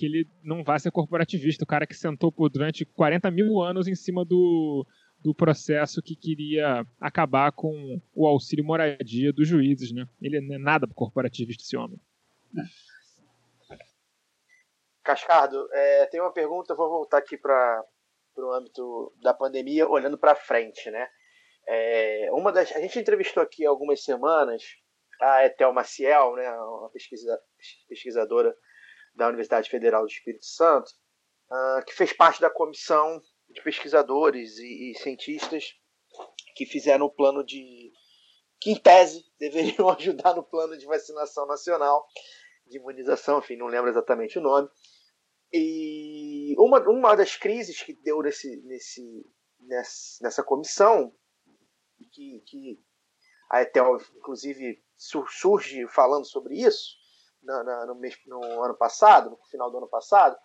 que ele não vá ser corporativista, o cara que sentou por durante 40 mil anos em cima do, do processo que queria acabar com o auxílio moradia dos juízes, né? Ele não é nada corporativista esse homem. Cascardo, é, tem uma pergunta, vou voltar aqui para o âmbito da pandemia, olhando para frente, né? É, uma das, a gente entrevistou aqui há algumas semanas a Etel Maciel, né, uma pesquisa, pesquisadora da Universidade Federal do Espírito Santo, uh, que fez parte da comissão de pesquisadores e, e, cientistas que fizeram o plano de. que, em tese, deveriam ajudar no plano de vacinação nacional, de imunização, enfim, não lembro exatamente o nome. E uma, uma das crises que deu nesse, nesse, nessa comissão, que, que a Etel, inclusive, surge falando sobre isso, no, mês, no ano passado, no final do ano passado,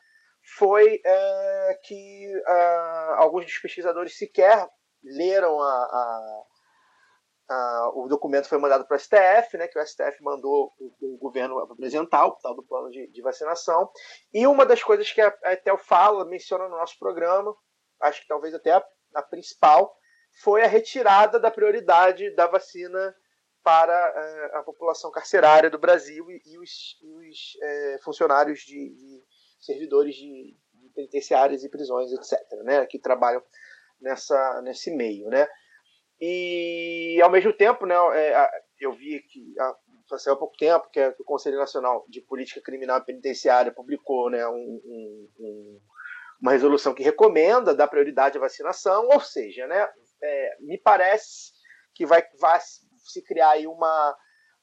foi é, que é, alguns dos pesquisadores sequer leram a, a, a, o documento foi mandado para o STF, né, que o STF mandou o, o governo apresentar, o tal do plano de, de, vacinação. E uma das coisas que a, a Etel fala, menciona no nosso programa, acho que talvez até a, a principal, foi a retirada da prioridade da vacina para uh, a população carcerária do Brasil e, os, e os uh, funcionários de, de, servidores de, de penitenciárias e prisões, etc., né, que trabalham nessa, nesse meio. Né? E, ao mesmo tempo, né, é, eu vi que há, há pouco tempo que, o Conselho Nacional de Política Criminal e Penitenciária publicou né, um, um, um, uma resolução que recomenda dar prioridade à vacinação, ou seja, né, é, me parece que vai, vai, se criar aí uma,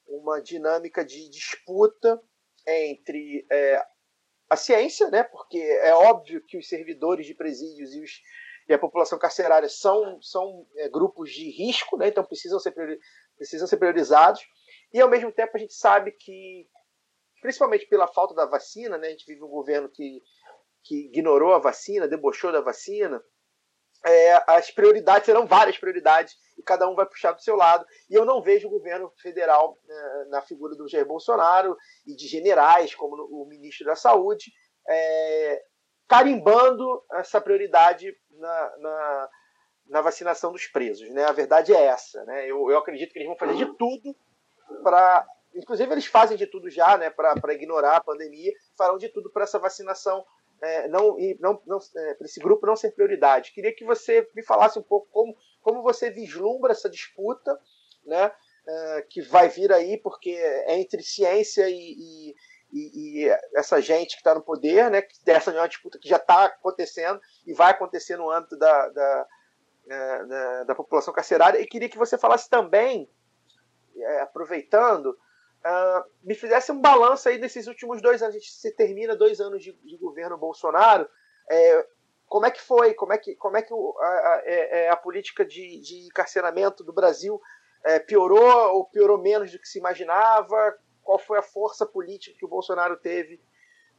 uma dinâmica de disputa entre é, a ciência, né? porque é óbvio que os servidores de presídios e, os, e a população carcerária são, são é, grupos de risco, né? então precisam ser, precisam ser priorizados, e ao mesmo tempo a gente sabe que, principalmente pela falta da vacina, né? a gente vive um governo que, que ignorou a vacina, debochou da vacina, é, as prioridades serão várias prioridades e cada um vai puxar do seu lado. E eu não vejo o governo federal é, na figura do Jair Bolsonaro e de generais, como o ministro da Saúde, é, carimbando essa prioridade na, na, na, vacinação dos presos. Né? A verdade é essa. Né? Eu, eu acredito que eles vão fazer de tudo para. Inclusive, eles fazem de tudo já né, para ignorar a pandemia, farão de tudo para essa vacinação é, não, não, não é, para esse grupo não ser prioridade. Queria que você me falasse um pouco como, como você vislumbra essa disputa, né, é, que vai vir aí, porque é entre ciência e, e, e, essa gente que está no poder, né, que dessa é uma disputa que já está acontecendo e vai acontecer no âmbito da, da, é, da, da população carcerária. E queria que você falasse também, é, aproveitando, uh, me fizesse um balanço aí desses últimos dois anos. A gente se termina dois anos de, de governo Bolsonaro. É, como é que foi? Como é que, como é que a, a, é, é, a, política de, de encarceramento do Brasil é, piorou ou piorou menos do que se imaginava? Qual foi a força política que o Bolsonaro teve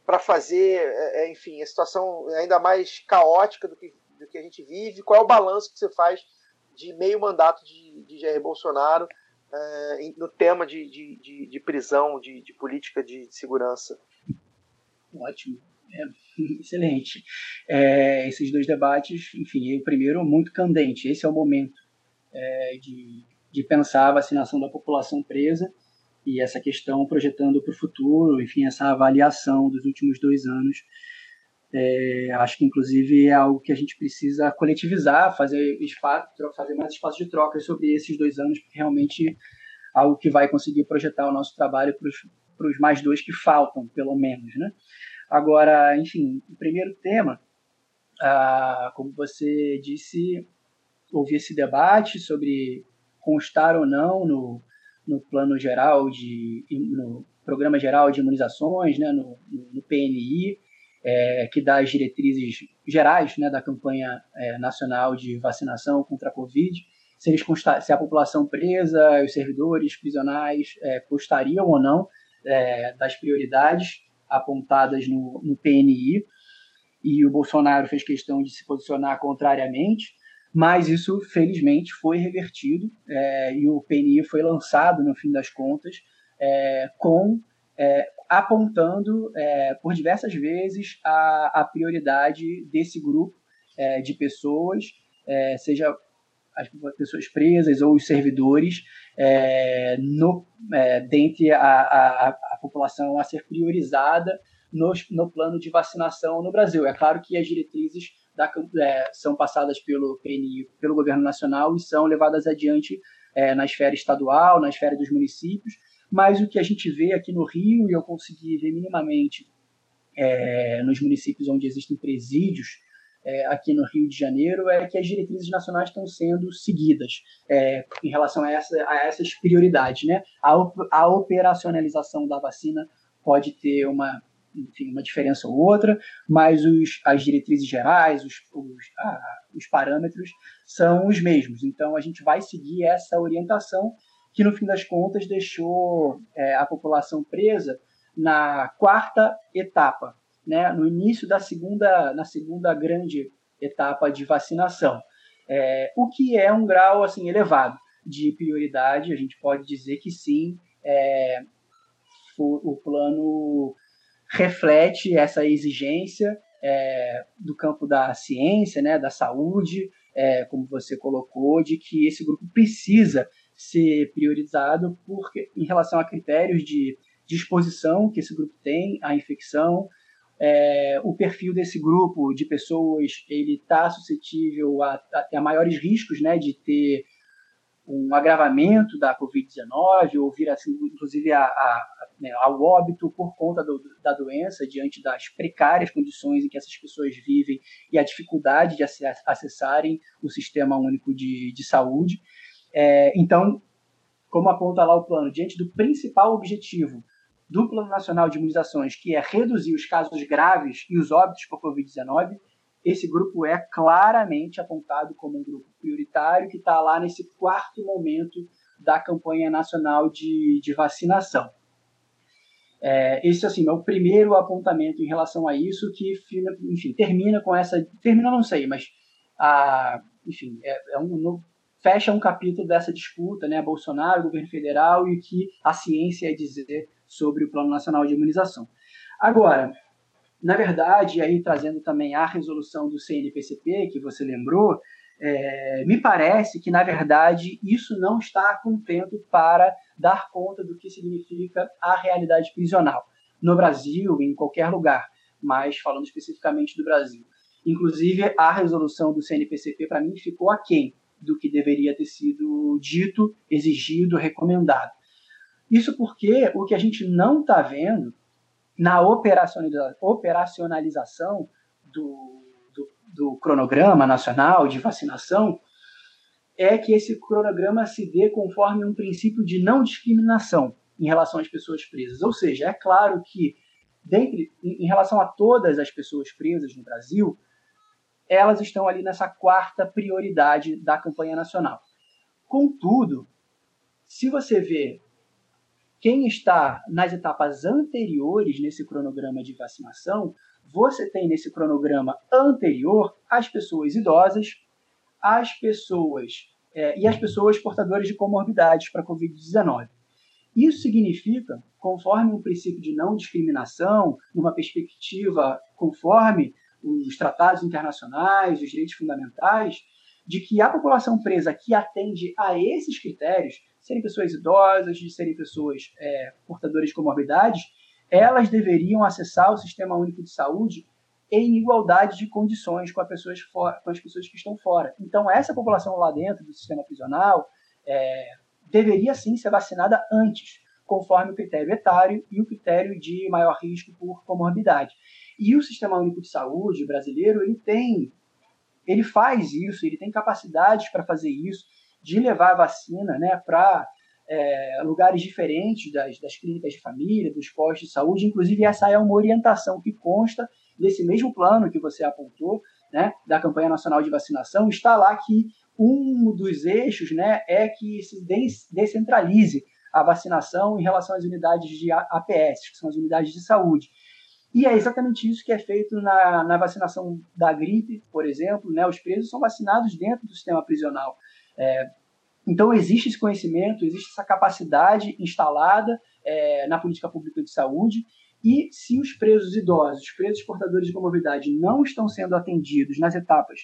para fazer, é, enfim, a situação ainda mais caótica do que, do que a gente vive? Qual é o balanço que você faz de meio mandato de, de Jair Bolsonaro é, no tema de, de, de, de prisão, de, de, política de segurança. Ótimo. É, excelente. É, esses dois debates, enfim, o primeiro muito candente. Esse é o momento é, de, de pensar a vacinação da população presa e essa questão projetando para o futuro, enfim, essa avaliação dos últimos dois anos. É, acho que, inclusive, é algo que a gente precisa coletivizar, fazer, espaço, fazer mais espaço de troca sobre esses dois anos, porque realmente algo que vai conseguir projetar o nosso trabalho para os mais dois que faltam, pelo menos, né? Agora, enfim, o primeiro tema, ah, como você disse, houve esse debate sobre constar ou não no, no plano geral de no programa geral de imunizações, né, no, no PNI, é, que dá as diretrizes gerais né, da campanha é, nacional de vacinação contra a Covid. Se, eles se a população presa, os servidores prisionais é, ou não é, das prioridades apontadas no, no PNI, e o Bolsonaro fez questão de se posicionar contrariamente, mas isso, felizmente, foi revertido é, e o PNI foi lançado, no fim das contas, é, com é, apontando é, por diversas vezes a, a prioridade desse grupo é, de pessoas, é, seja as pessoas presas ou os servidores é, no, é, dentre a, a, a, população a ser priorizada no, no plano de vacinação no Brasil. É claro que as diretrizes da, é, são passadas pelo PNI, pelo governo nacional e são levadas adiante na esfera estadual, na esfera dos municípios, mas o que a gente vê aqui no Rio, e eu consegui ver minimamente é, nos municípios onde existem presídios, é, aqui no Rio de Janeiro é que as diretrizes nacionais estão sendo seguidas é, em relação a, essa, a, essas prioridades. Né? A, a, operacionalização da vacina pode ter uma, enfim, uma diferença ou outra, mas os, as diretrizes gerais, os, os, os parâmetros são os mesmos. Então a gente vai seguir essa orientação que no fim das contas deixou é, a população presa na quarta etapa né, no início da segunda, na segunda grande etapa de vacinação. É, o que é um grau assim elevado de prioridade, a gente pode dizer que sim, é, o, plano reflete essa exigência é, do campo da ciência, né, da saúde, é, como você colocou, de que esse grupo precisa ser priorizado porque, em relação a critérios de disposição que esse grupo tem à infecção, é, o perfil desse grupo de pessoas ele está suscetível a, a, a, maiores riscos né, de ter um agravamento da Covid-19 ou vir assim, inclusive a, a, né, ao óbito por conta do, da doença diante das precárias condições em que essas pessoas vivem e a dificuldade de acessarem o sistema único de, de saúde. É, então, como aponta lá o plano, diante do principal objetivo do Plano Nacional de Imunizações, que é reduzir os casos graves e os óbitos por Covid-19, esse grupo é claramente apontado como um grupo prioritário que está lá nesse quarto momento da campanha nacional de, de vacinação. É, esse assim, é o primeiro apontamento em relação a isso, que enfim, termina com essa. Termina, não sei, mas a, enfim, é, é um novo, fecha um capítulo dessa disputa, né, Bolsonaro, governo federal e o que a ciência ia dizer sobre o Plano Nacional de Imunização. Agora, na verdade, aí trazendo também a resolução do CNPCP, que você lembrou, é, me parece que, na verdade, isso não está contento para dar conta do que significa a realidade prisional no Brasil, em qualquer lugar, mas falando especificamente do Brasil. Inclusive, a resolução do CNPCP, para mim, ficou aquém do que deveria ter sido dito, exigido, recomendado. Isso porque o que a gente não está vendo na operacionalização do, do, do cronograma nacional de vacinação é que esse cronograma se dê conforme um princípio de não discriminação em relação às pessoas presas. Ou seja, é claro que, dentre, em relação a todas as pessoas presas no Brasil, elas estão ali nessa quarta prioridade da campanha nacional. Contudo, se você vê quem está nas etapas anteriores nesse cronograma de vacinação, você tem nesse cronograma anterior as pessoas idosas, as pessoas é, e as pessoas portadoras de comorbidades para a Covid-19. Isso significa, conforme um princípio de não discriminação, numa perspectiva conforme os tratados internacionais, os direitos fundamentais, de que a população presa que atende a esses critérios, serem pessoas idosas, de serem pessoas é, portadoras de comorbidades, elas deveriam acessar o Sistema Único de Saúde em igualdade de condições com, pessoas fora, com as pessoas que estão fora. Então, essa população lá dentro do sistema prisional é, deveria sim ser vacinada antes, conforme o critério etário e o critério de maior risco por comorbidade. E o Sistema Único de Saúde brasileiro, ele tem, ele faz isso, ele tem capacidades para fazer isso, de levar a vacina né, para é, lugares diferentes das, das clínicas de família, dos postos de saúde. Inclusive, essa é uma orientação que consta desse mesmo plano que você apontou, né, da campanha nacional de vacinação, está lá que um dos eixos né, é que se descentralize a vacinação em relação às unidades de APS, que são as unidades de saúde. E é exatamente isso que é feito na, na vacinação da gripe, por exemplo. Né? Os presos são vacinados dentro do sistema prisional. É, então, existe esse conhecimento, existe essa capacidade instalada é, na política pública de saúde. E se os presos idosos, os presos portadores de comorbidade não estão sendo atendidos nas etapas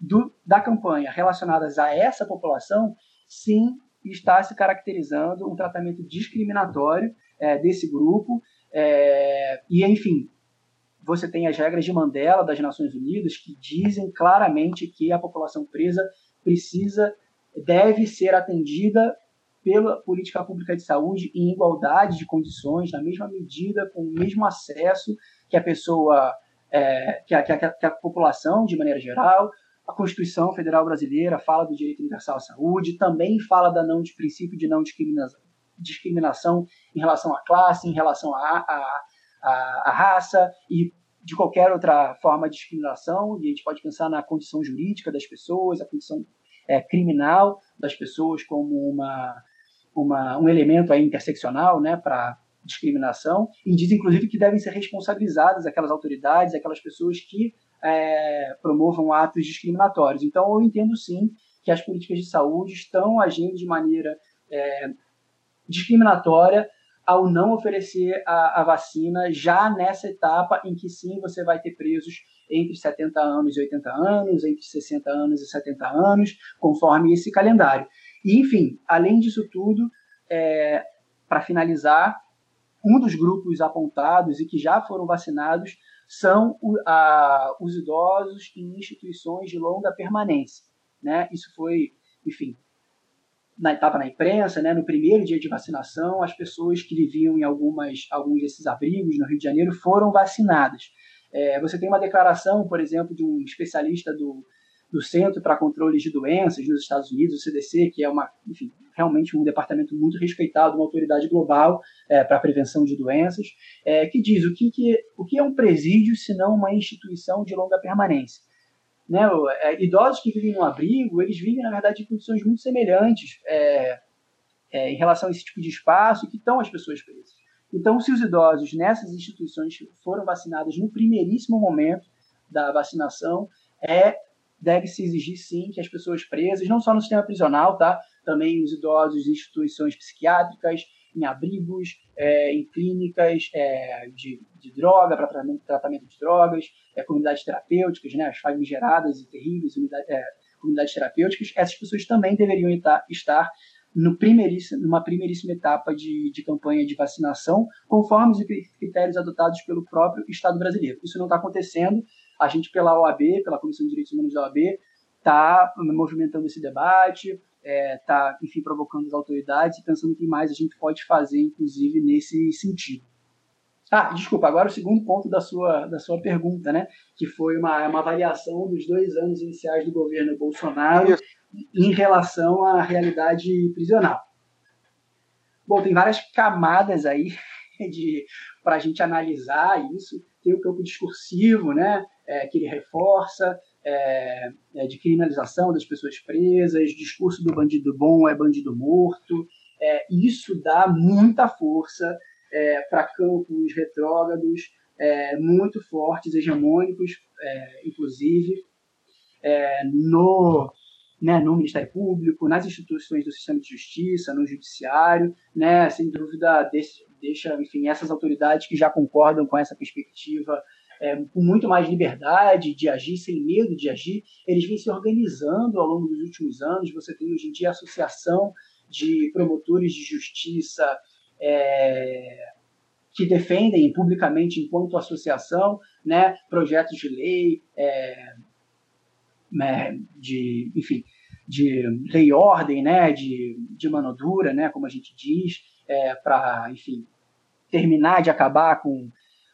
do, da campanha relacionadas a essa população, sim, está se caracterizando um tratamento discriminatório é, desse grupo é, e, enfim, você tem as regras de Mandela das Nações Unidas que dizem claramente que a população presa precisa, deve ser atendida pela política pública de saúde em igualdade de condições, na mesma medida, com o mesmo acesso que a pessoa, é, que, a, que, a, que a população, de maneira geral. A Constituição Federal Brasileira fala do direito universal à saúde, também fala da não de princípio de não discriminação discriminação em relação à classe, em relação à, à, à, à raça e de qualquer outra forma de discriminação, e a gente pode pensar na condição jurídica das pessoas, a condição é, criminal das pessoas como uma, uma, um elemento aí interseccional né, para discriminação, e diz inclusive que devem ser responsabilizadas aquelas autoridades, aquelas pessoas que é, promovam atos discriminatórios. Então, eu entendo sim que as políticas de saúde estão agindo de maneira é, discriminatória ao não oferecer a, a, vacina já nessa etapa em que sim você vai ter presos entre 70 anos e 80 anos, entre 60 anos e 70 anos, conforme esse calendário. E, enfim, além disso tudo, é, para finalizar, um dos grupos apontados e que já foram vacinados são a, os idosos em instituições de longa permanência. Né? Isso foi, enfim, na etapa na imprensa, né, no primeiro dia de vacinação, as pessoas que viviam em algumas, alguns desses abrigos no Rio de Janeiro foram vacinadas. É, você tem uma declaração, por exemplo, de um especialista do, do Centro para Controle de Doenças nos Estados Unidos, o CDC, que é uma, enfim, realmente um departamento muito respeitado, uma autoridade global é, para a prevenção de doenças, é, que diz o que, que, o que é um presídio se não uma instituição de longa permanência né, é, idosos que vivem no abrigo, eles vivem, na verdade, em condições muito semelhantes é, é, em relação a esse tipo de espaço que estão as pessoas presas. Então, se os idosos nessas instituições foram vacinados no primeiríssimo momento da vacinação, é deve-se exigir sim que as pessoas presas, não só no sistema prisional, tá? também os idosos em instituições psiquiátricas, em abrigos, é, em clínicas é, de, de, droga, para tratamento, tratamento, de drogas, é, comunidades terapêuticas, né, as famigeradas e terríveis unidade, é, comunidades terapêuticas, essas pessoas também deveriam estar no primeiríssimo, numa primeiríssima etapa de, de campanha de vacinação, conforme os critérios adotados pelo próprio Estado brasileiro. Isso não está acontecendo. A gente, pela OAB, pela Comissão de Direitos Humanos da OAB, está movimentando esse debate, está, é, tá, enfim, provocando as autoridades e pensando o que mais a gente pode fazer, inclusive, nesse sentido. Ah, desculpa, agora o segundo ponto da sua, da sua pergunta, né? Que foi uma, uma avaliação dos dois anos iniciais do governo Bolsonaro em relação à realidade prisional. Bom, tem várias camadas aí para a gente analisar isso. Tem o campo discursivo, né? É, que ele reforça, é, é, de criminalização das pessoas presas, discurso do bandido bom é bandido morto. É, isso dá muita força é, para campos retrógrados é, muito fortes, hegemônicos, é, inclusive, é, no, né, no Ministério Público, nas instituições do sistema de justiça, no judiciário, né, sem dúvida deixa, enfim, essas autoridades que já concordam com essa perspectiva é, com muito mais liberdade de agir, sem medo de agir, eles vêm se organizando ao longo dos últimos anos. Você tem hoje em dia a associação de promotores de justiça é, que defendem publicamente, enquanto associação, né, projetos de lei, é, né, de, enfim, de lei e ordem, né, de, de mano dura, né, como a gente diz, é, para, enfim, terminar de acabar com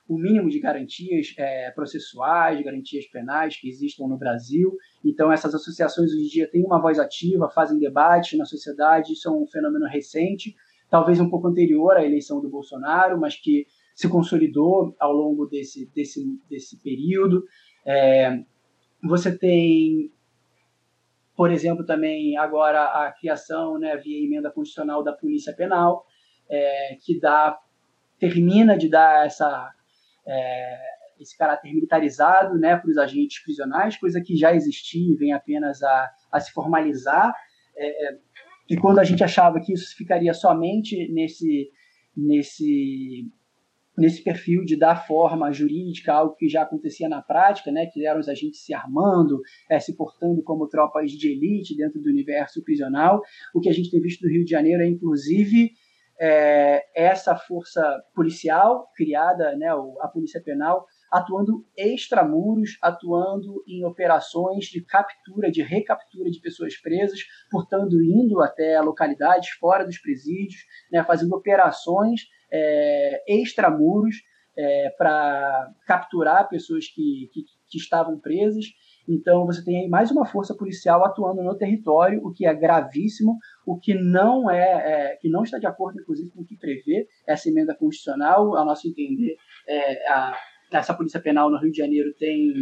o mínimo de garantias é, processuais, garantias penais que existam no Brasil. Então, essas associações hoje em dia têm uma voz ativa, fazem debate na sociedade, isso é um fenômeno recente, talvez um pouco anterior à eleição do Bolsonaro, mas que se consolidou ao longo desse, desse, desse período. É, você tem, por exemplo, também agora a criação, né, via emenda constitucional da Polícia Penal, é, que dá termina de dar essa é, esse caráter militarizado né, para os agentes prisionais, coisa que já existia e vem apenas a, a se formalizar. É, é, e quando a gente achava que isso ficaria somente nesse, nesse, nesse perfil de dar forma jurídica algo que já acontecia na prática, né, que eram os agentes se armando, é, se portando como tropas de elite dentro do universo prisional, o que a gente tem visto no Rio de Janeiro é, inclusive, é, essa força policial criada, né, a Polícia Penal, atuando extramuros, atuando em operações de captura, de recaptura de pessoas presas, portanto, indo até localidades fora dos presídios, né, fazendo operações é, extramuros é, para capturar pessoas que, que, que estavam presas então você tem aí mais uma força policial atuando no território, o que é gravíssimo, o que não é, é que não está de acordo, inclusive, com o que prevê essa emenda constitucional. A nosso entender, é, a, essa polícia penal no Rio de Janeiro tem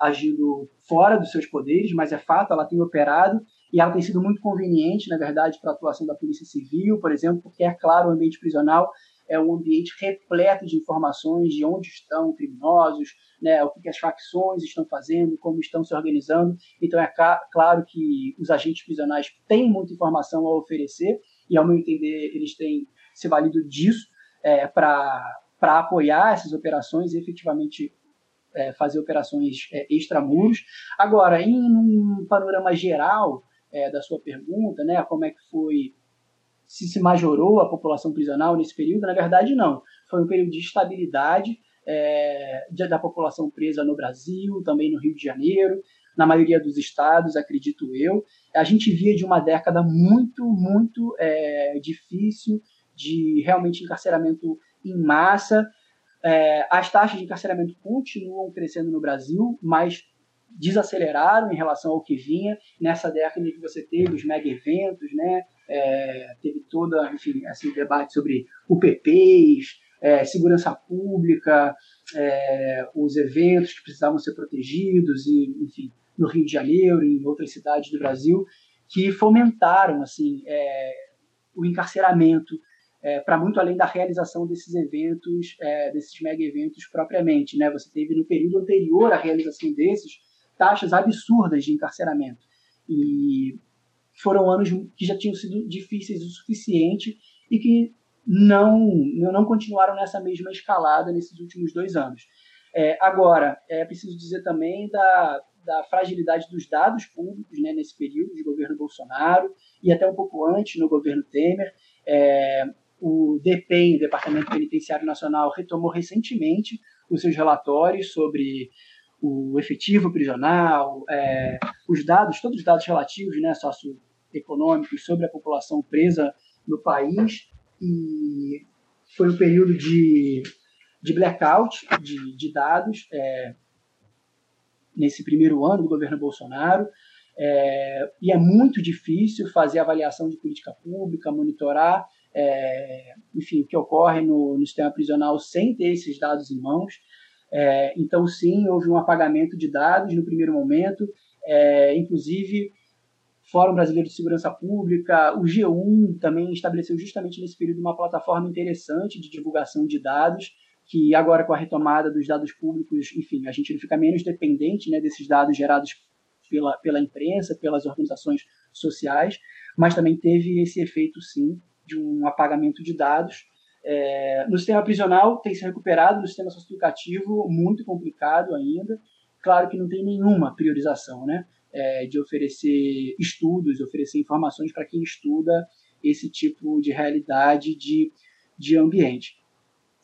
agido fora dos seus poderes, mas é fato, ela tem operado e ela tem sido muito conveniente, na verdade, para a atuação da Polícia Civil, por exemplo, porque é claro, o ambiente prisional é um ambiente repleto de informações de onde estão criminosos, né, o que as facções estão fazendo, como estão se organizando. Então é claro que os agentes prisionais têm muita informação a oferecer e, ao meu entender, eles têm se valido disso é, para apoiar essas operações e efetivamente é, fazer operações é, extramuros. Agora, em um panorama geral é, da sua pergunta, né, como é que foi se se majorou a população prisional nesse período, na verdade não. Foi um período de estabilidade é, da população presa no Brasil, também no Rio de Janeiro, na maioria dos estados, acredito eu. A gente via de uma década muito, muito é, difícil de realmente encarceramento em massa. É, as taxas de encarceramento continuam crescendo no Brasil, mas desaceleraram em relação ao que vinha nessa década em que você teve os mega eventos, né? É, teve toda, enfim, esse debate sobre UPPs, é, segurança pública, é, os eventos que precisavam ser protegidos, e, enfim, no Rio de Janeiro e em outras cidades do Brasil, que fomentaram assim é, o encarceramento é, para muito além da realização desses eventos, é, desses mega eventos propriamente. Né? Você teve no período anterior à realização desses taxas absurdas de encarceramento. E foram anos que já tinham sido difíceis o suficiente e que não, não continuaram nessa mesma escalada nesses últimos dois anos. É, agora, é preciso dizer também da, da fragilidade dos dados públicos né, nesse período de governo Bolsonaro e até um pouco antes no governo Temer. É, o DPEM, Departamento Penitenciário Nacional, retomou recentemente os seus relatórios sobre o efetivo prisional, é, os dados, todos os dados relativos, né, socioeconômicos sobre a população presa no país e foi um período de, de blackout de, de dados é, nesse primeiro ano do governo Bolsonaro. É, e é muito difícil fazer avaliação de política pública, monitorar, é, enfim, o que ocorre no, no, sistema prisional sem ter esses dados em mãos. É, então, sim, houve um apagamento de dados no primeiro momento, é, inclusive Fórum Brasileiro de Segurança Pública, o G1 também estabeleceu justamente nesse período uma plataforma interessante de divulgação de dados, que agora com a retomada dos dados públicos, enfim, a gente fica menos dependente né, desses dados gerados pela, pela imprensa, pelas organizações sociais, mas também teve esse efeito, sim, de um apagamento de dados. É, no sistema prisional tem se recuperado, no sistema socioeducativo muito complicado ainda. Claro que não tem nenhuma priorização, né? É, de oferecer estudos, oferecer informações para quem estuda esse tipo de realidade de, de ambiente.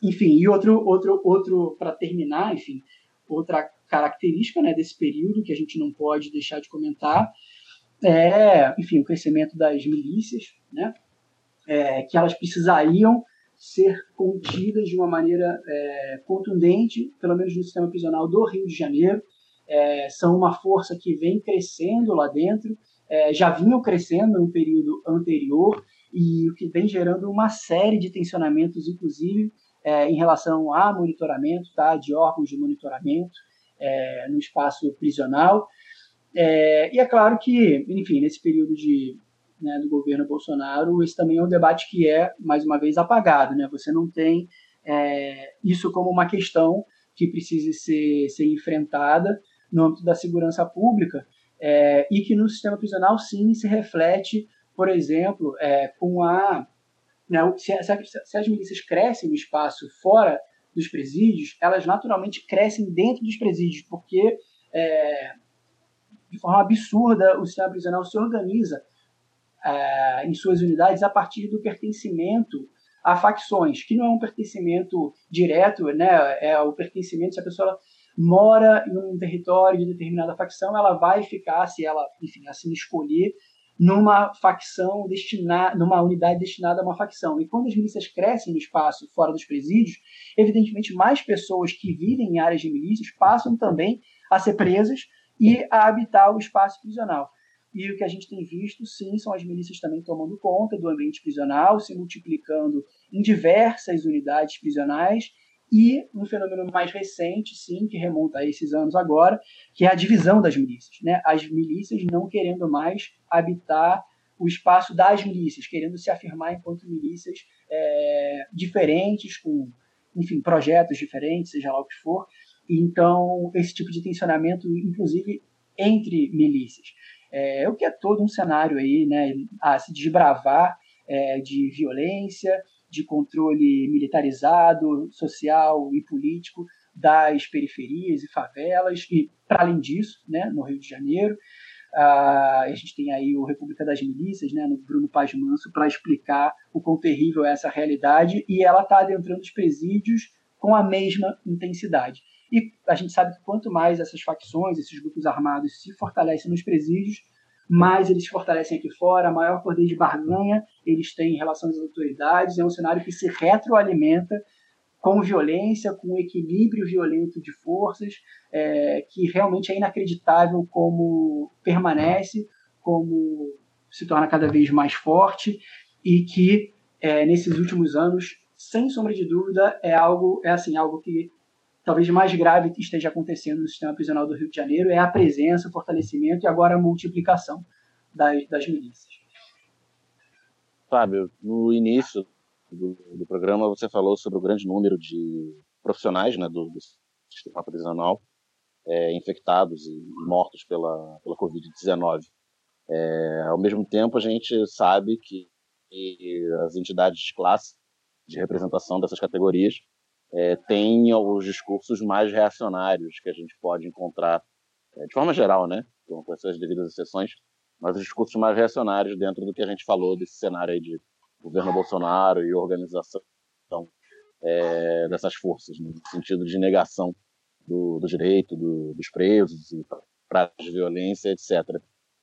Enfim, e outro, outro, outro para terminar, enfim, outra característica né, desse período que a gente não pode deixar de comentar é, enfim, o crescimento das milícias, né, é, que elas precisariam ser contidas de uma maneira é, contundente, pelo menos no sistema prisional do Rio de Janeiro, é, são uma força que vem crescendo lá dentro, é, já vinham crescendo no período anterior e o que vem gerando uma série de tensionamentos, inclusive é, em relação a monitoramento, tá, de órgãos de monitoramento é, no espaço prisional. É, e é claro que, enfim, nesse período de, né, do governo Bolsonaro, esse também é um debate que é, mais uma vez, apagado. Né? Você não tem é, isso como uma questão que precise ser, ser enfrentada no âmbito da segurança pública é, e que no sistema prisional sim se reflete, por exemplo, é, com a né, se, se, as milícias crescem no espaço fora dos presídios, elas naturalmente crescem dentro dos presídios, porque é, de forma absurda o sistema prisional se organiza é, em suas unidades a partir do pertencimento a facções, que não é um pertencimento direto, né, é o pertencimento se a pessoa mora em um território de determinada facção, ela vai ficar, se ela, enfim, assim escolher, numa facção destinada, numa unidade destinada a uma facção. E quando as milícias crescem no espaço fora dos presídios, evidentemente mais pessoas que vivem em áreas de milícias passam também a ser presas e a habitar o espaço prisional. E o que a gente tem visto, sim, são as milícias também tomando conta do ambiente prisional, se multiplicando em diversas unidades prisionais e um fenômeno mais recente, sim, que remonta a esses anos agora, que é a divisão das milícias. Né? As milícias não querendo mais habitar o espaço das milícias, querendo se afirmar enquanto milícias é, diferentes, com enfim, projetos diferentes, seja lá o que for. Então, esse tipo de tensionamento, inclusive entre milícias. É, o que é todo um cenário aí, né, a se desbravar é, de violência, de controle militarizado, social e político das periferias e favelas, e para além disso, né, no Rio de Janeiro, a gente tem aí o República das Milícias, né, no Bruno Paz Manso, para explicar o quão terrível é essa realidade, e ela está adentrando os presídios com a mesma intensidade. E a gente sabe que quanto mais essas facções, esses grupos armados se fortalecem nos presídios, mais eles se fortalecem aqui fora, maior poder de barganha eles têm em relação às autoridades. É um cenário que se retroalimenta com violência, com equilíbrio violento de forças, é, que realmente é inacreditável como permanece, como se torna cada vez mais forte e que é, nesses últimos anos, sem sombra de dúvida, é algo é assim algo que talvez mais grave que esteja acontecendo no sistema prisional do Rio de Janeiro é a presença, o fortalecimento e agora a multiplicação das, das milícias. Fábio, no início do, do, programa você falou sobre o grande número de profissionais né, do, do sistema prisional é, infectados e mortos pela, pela Covid-19. É, ao mesmo tempo, a gente sabe que, que as entidades de classe de representação dessas categorias é, têm os discursos mais reacionários que a gente pode encontrar, é, de forma geral, né, com essas devidas exceções, mas os discursos mais reacionários dentro do que a gente falou desse cenário aí de governo Bolsonaro e organização é, dessas forças, no sentido de negação do, do direito do, dos presos e práticas de violência, etc.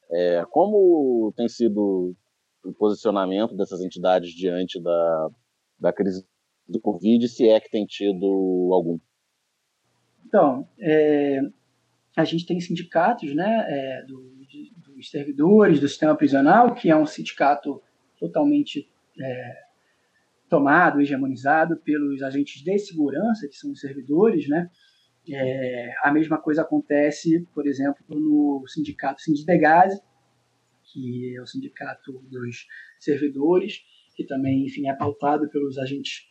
É, como tem sido o posicionamento dessas entidades diante da, da crise do Covid, se é que tem tido algum? Então, é, a gente tem sindicatos né, é, do, dos servidores do sistema prisional, que é um sindicato totalmente é, tomado, hegemonizado pelos agentes de segurança, que são os servidores, né? É, a mesma coisa acontece, por exemplo, no sindicato Sindidegase, que é o sindicato dos servidores, que também, enfim, é pautado pelos agentes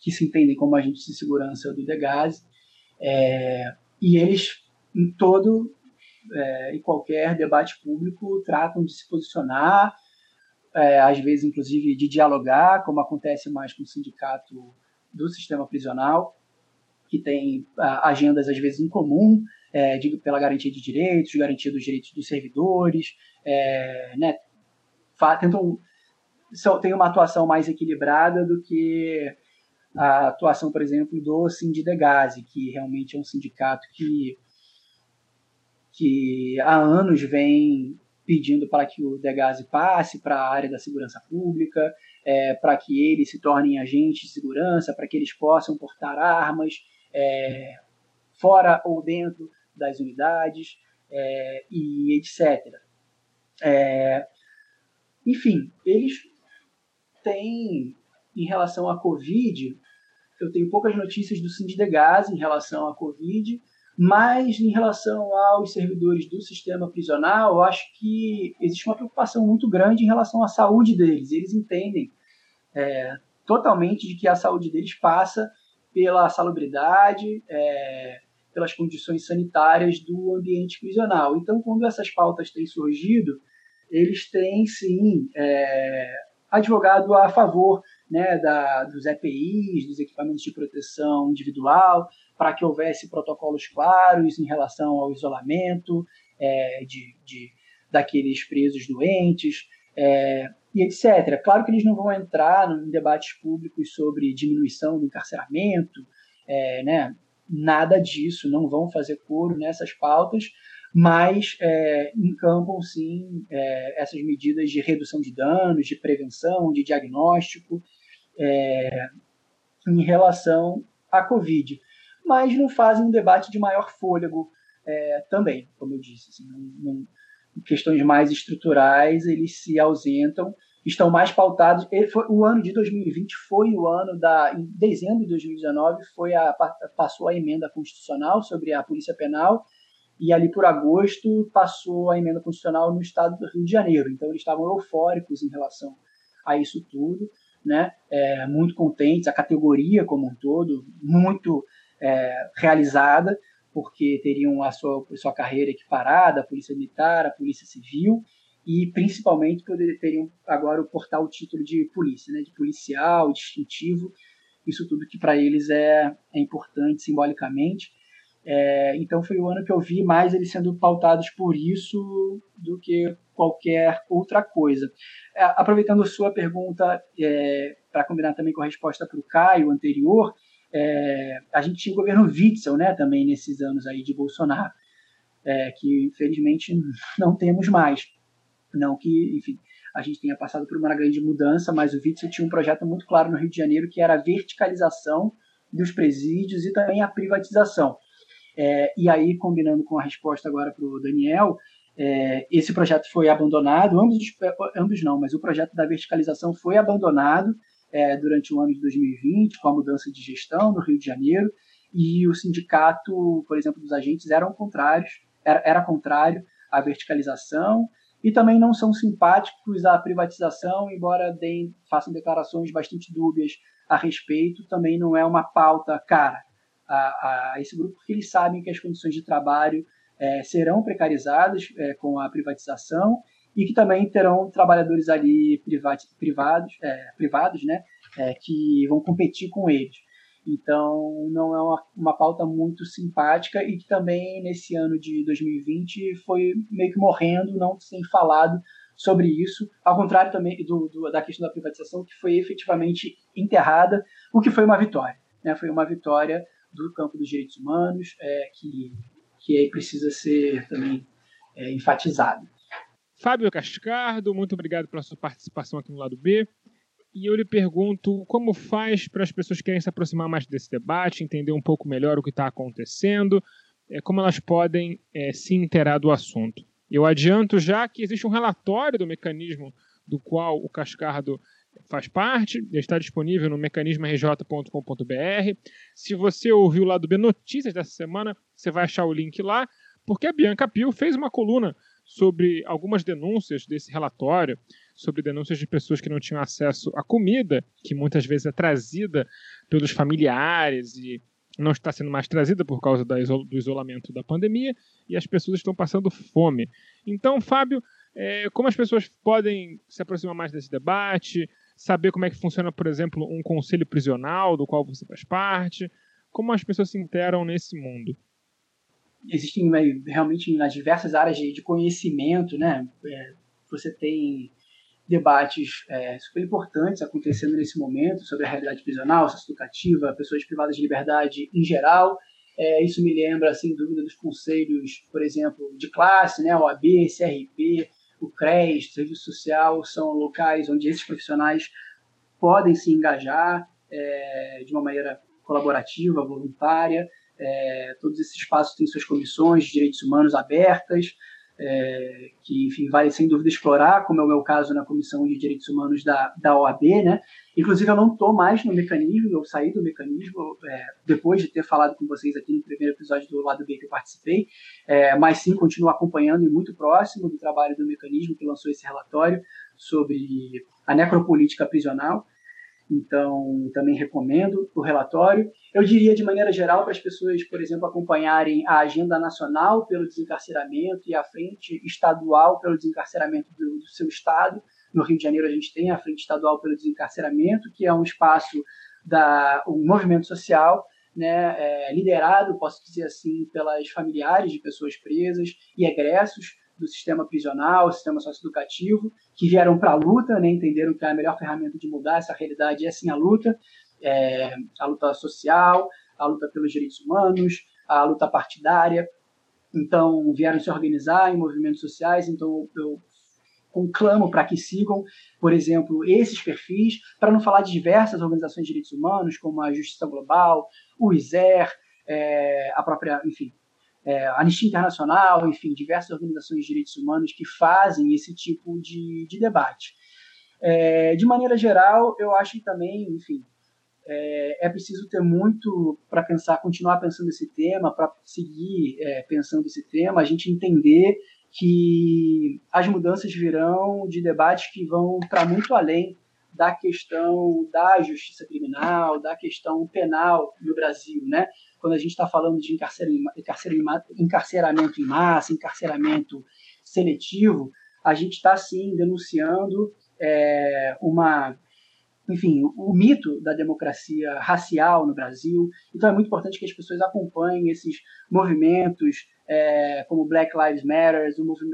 que se entendem como agentes de segurança do Degase, é, e eles, em todo é, e qualquer debate público, tratam de se posicionar é, às vezes, inclusive, de dialogar, como acontece mais com o sindicato do sistema prisional, que tem a, agendas, às vezes, em comum, é, de, pela garantia de direitos, garantia dos direitos dos servidores, é, né, tentam, são, tem uma atuação mais equilibrada do que a atuação, por exemplo, do Sindidegase, que realmente é um sindicato que, que há anos vem pedindo para que o Degase passe para a área da segurança pública, é, para que eles se tornem agentes de segurança, para que eles possam portar armas é, fora ou dentro das unidades é, e etc. É, enfim, eles têm, em relação à Covid, eu tenho poucas notícias do Sindegase em relação à Covid, mas em relação aos servidores do sistema prisional, eu acho que existe uma preocupação muito grande em relação à saúde deles. Eles entendem é, totalmente de que a saúde deles passa pela salubridade, é, pelas condições sanitárias do ambiente prisional. Então, quando essas pautas têm surgido, eles têm sim é, advogado a favor né, da, dos EPIs, dos equipamentos de proteção individual, para que houvesse protocolos claros em relação ao isolamento é, de, de, daqueles presos doentes é, e etc. Claro que eles não vão entrar em debates públicos sobre diminuição do encarceramento, é, né, nada disso, não vão fazer coro nessas pautas, mas é, encampam sim é, essas medidas de redução de danos, de prevenção, de diagnóstico é, em relação à Covid. Mas não fazem um debate de maior fôlego é, também, como eu disse. Assim, não, não, questões mais estruturais, eles se ausentam, estão mais pautados. Foi, o ano de 2020 foi o ano da. Em dezembro de 2019 foi a, passou a emenda constitucional sobre a Polícia Penal e ali por agosto passou a emenda constitucional no estado do Rio de Janeiro. Então eles estavam eufóricos em relação a isso tudo né, é, muito contentes, a categoria como um todo, muito é, realizada, porque teriam a sua, a sua carreira equiparada, a Polícia Militar, a Polícia Civil, e principalmente teriam agora o portal o título de polícia, né, de policial, distintivo, isso tudo que para eles é, é importante simbolicamente. É, então foi o ano que eu vi mais eles sendo pautados por isso do que qualquer outra coisa. É, aproveitando sua pergunta, é, para combinar também com a resposta para o Caio anterior, é, a gente tinha o governo Witzel né, também nesses anos aí de Bolsonaro, é, que infelizmente não temos mais. Não que, enfim, a gente tenha passado por uma grande mudança, mas o Witzel tinha um projeto muito claro no Rio de Janeiro que era a verticalização dos presídios e também a privatização. É, e aí, combinando com a resposta agora para o Daniel, é, esse projeto foi abandonado, ambos, ambos não, mas o projeto da verticalização foi abandonado é, durante o ano de 2020, com a mudança de gestão no Rio de Janeiro, e o sindicato, por exemplo, dos agentes eram contrários, era, era contrário à verticalização, e também não são simpáticos à privatização, embora deem, façam declarações bastante dúbias a respeito, também não é uma pauta cara a, a, esse grupo porque eles sabem que as condições de trabalho é, serão precarizadas é, com a privatização e que também terão trabalhadores ali privados, é, privados né, é, que vão competir com eles. Então, não é uma, uma pauta muito simpática e que também nesse ano de 2020 foi meio que morrendo, não sem falado sobre isso, ao contrário também do, do, da questão da privatização, que foi efetivamente enterrada, o que foi uma vitória. Né? Foi uma vitória do campo dos direitos humanos, é, que, que precisa ser também é, enfatizado. Fábio Cascardo, muito obrigado pela sua participação aqui no lado B. E eu lhe pergunto como faz para as pessoas que querem se aproximar mais desse debate, entender um pouco melhor o que está acontecendo, é, como elas podem é, se inteirar do assunto. Eu adianto já que existe um relatório do mecanismo do qual o Cascardo faz parte, ele está disponível no mecanismorj.com.br. Se você ouviu lá do B Notícias dessa semana, você vai achar o link lá, porque a Bianca Pio fez uma coluna sobre algumas denúncias desse relatório, sobre denúncias de pessoas que não tinham acesso à comida, que muitas vezes é trazida pelos familiares e não está sendo mais trazida por causa do isolamento da pandemia, e as pessoas estão passando fome. Então, Fábio, é, como as pessoas podem se aproximar mais desse debate, saber como é que funciona, por exemplo, um conselho prisional do qual você faz parte, como as pessoas se interam nesse mundo? Existem né, realmente nas diversas áreas de, de conhecimento, né? É, você tem debates é, super importantes acontecendo nesse momento sobre a realidade prisional, socioeducativa, pessoas privadas de liberdade em geral. É, isso me lembra, sem dúvida, dos conselhos, por exemplo, de classe, né? OAB, CRP, o CRES, Serviço Social, são locais onde esses profissionais podem se engajar é, de uma maneira colaborativa, voluntária. É, todos esses espaços têm suas comissões de direitos humanos abertas, é, que, enfim, vale sem dúvida explorar, como é o meu caso na Comissão de Direitos Humanos da, da OAB, né? Inclusive, eu não estou mais no mecanismo, eu saí do mecanismo é, depois de ter falado com vocês aqui no primeiro episódio do Lado B que eu participei, é, mas sim, continuo acompanhando e muito próximo do trabalho do mecanismo que lançou esse relatório sobre a necropolítica prisional. Então, também recomendo o relatório. Eu diria, de maneira geral, para as pessoas, por exemplo, acompanharem a Agenda Nacional pelo Desencarceramento e a Frente Estadual pelo Desencarceramento do, do seu estado. No Rio de Janeiro, a gente tem a Frente Estadual pelo Desencarceramento, que é um espaço da um movimento social né, é, liderado, posso dizer assim, pelas familiares de pessoas presas e egressos do sistema prisional, sistema socioeducativo, que vieram para a luta, né, entenderam que a melhor ferramenta de mudar essa realidade é sim a luta, é, a luta social, a luta pelos direitos humanos, a luta partidária. Então, vieram se organizar em movimentos sociais, então eu conclamo para que sigam, por exemplo, esses perfis, para não falar de diversas organizações de direitos humanos, como a Justiça Global, o ISER, é, a própria, enfim, é, Anistia Internacional, enfim, diversas organizações de direitos humanos que fazem esse tipo de, de debate. É, de maneira geral, eu acho que também, enfim, é, é preciso ter muito para pensar, continuar pensando esse tema, para seguir é, pensando esse tema, a gente entender que as mudanças virão de debates que vão para muito além da questão da justiça criminal, da questão penal no Brasil, né? quando a gente está falando de encarceramento em massa, encarceramento seletivo, a gente está sim denunciando é, uma, enfim, o mito da democracia racial no Brasil. Então é muito importante que as pessoas acompanhem esses movimentos, é, como Black Lives Matter,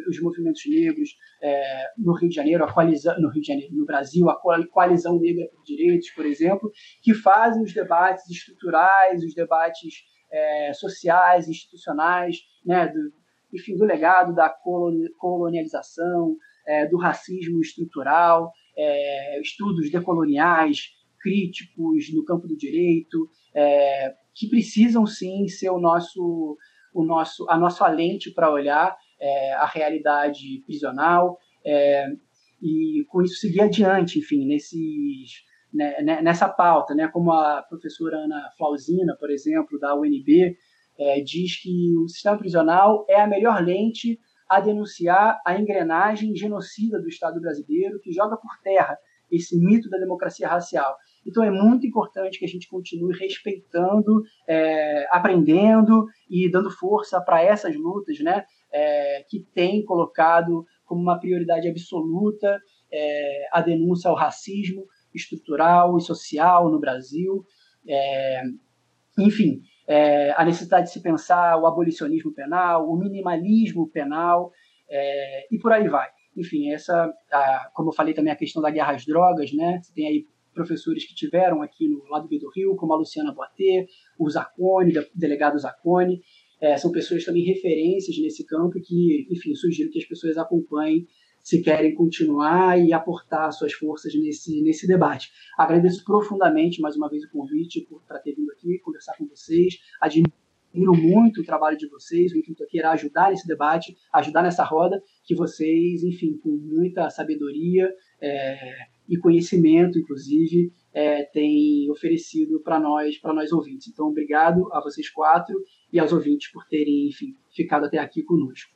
os movimentos negros é, no Rio de Janeiro, a coalizão, no Rio de Janeiro, no Brasil, a coalizão negra por direitos, por exemplo, que fazem os debates estruturais, os debates é, sociais, institucionais, né, do, enfim, do legado da colonialização, é, do racismo estrutural, é, estudos decoloniais, críticos no campo do direito, é, que precisam sim ser o nosso o nosso, a nossa lente para olhar é, a realidade prisional é, e com isso seguir adiante, enfim, nesses, né, né, nessa pauta, né, como a professora Ana Flausina, por exemplo, da UNB, é, diz que o sistema prisional é a melhor lente a denunciar a engrenagem genocida do Estado brasileiro que joga por terra esse mito da democracia racial. Então é muito importante que a gente continue respeitando, é, aprendendo e dando força para essas lutas, né? É, que tem colocado como uma prioridade absoluta é, a denúncia ao racismo estrutural e social no Brasil. É, enfim, é, a necessidade de se pensar o abolicionismo penal, o minimalismo penal é, e por aí vai. Enfim, essa, a, como eu falei também, a questão da guerra às drogas, né? Você tem aí professores que tiveram aqui no lado do Rio, como a Luciana Boatê, o Zacone, delegado Zacone, é, são pessoas também referências nesse campo que, enfim, sugiro que as pessoas acompanhem se querem continuar e aportar suas forças nesse, nesse debate. Agradeço profundamente mais uma vez o convite para ter vindo aqui conversar com vocês. Admiro muito o trabalho de vocês. O intuito aqui era ajudar nesse debate, ajudar nessa roda, que vocês, enfim, com muita sabedoria é, e conhecimento, inclusive, é, têm oferecido para nós, para nós ouvintes. Então, obrigado a vocês quatro e aos ouvintes por terem, enfim, ficado até aqui conosco.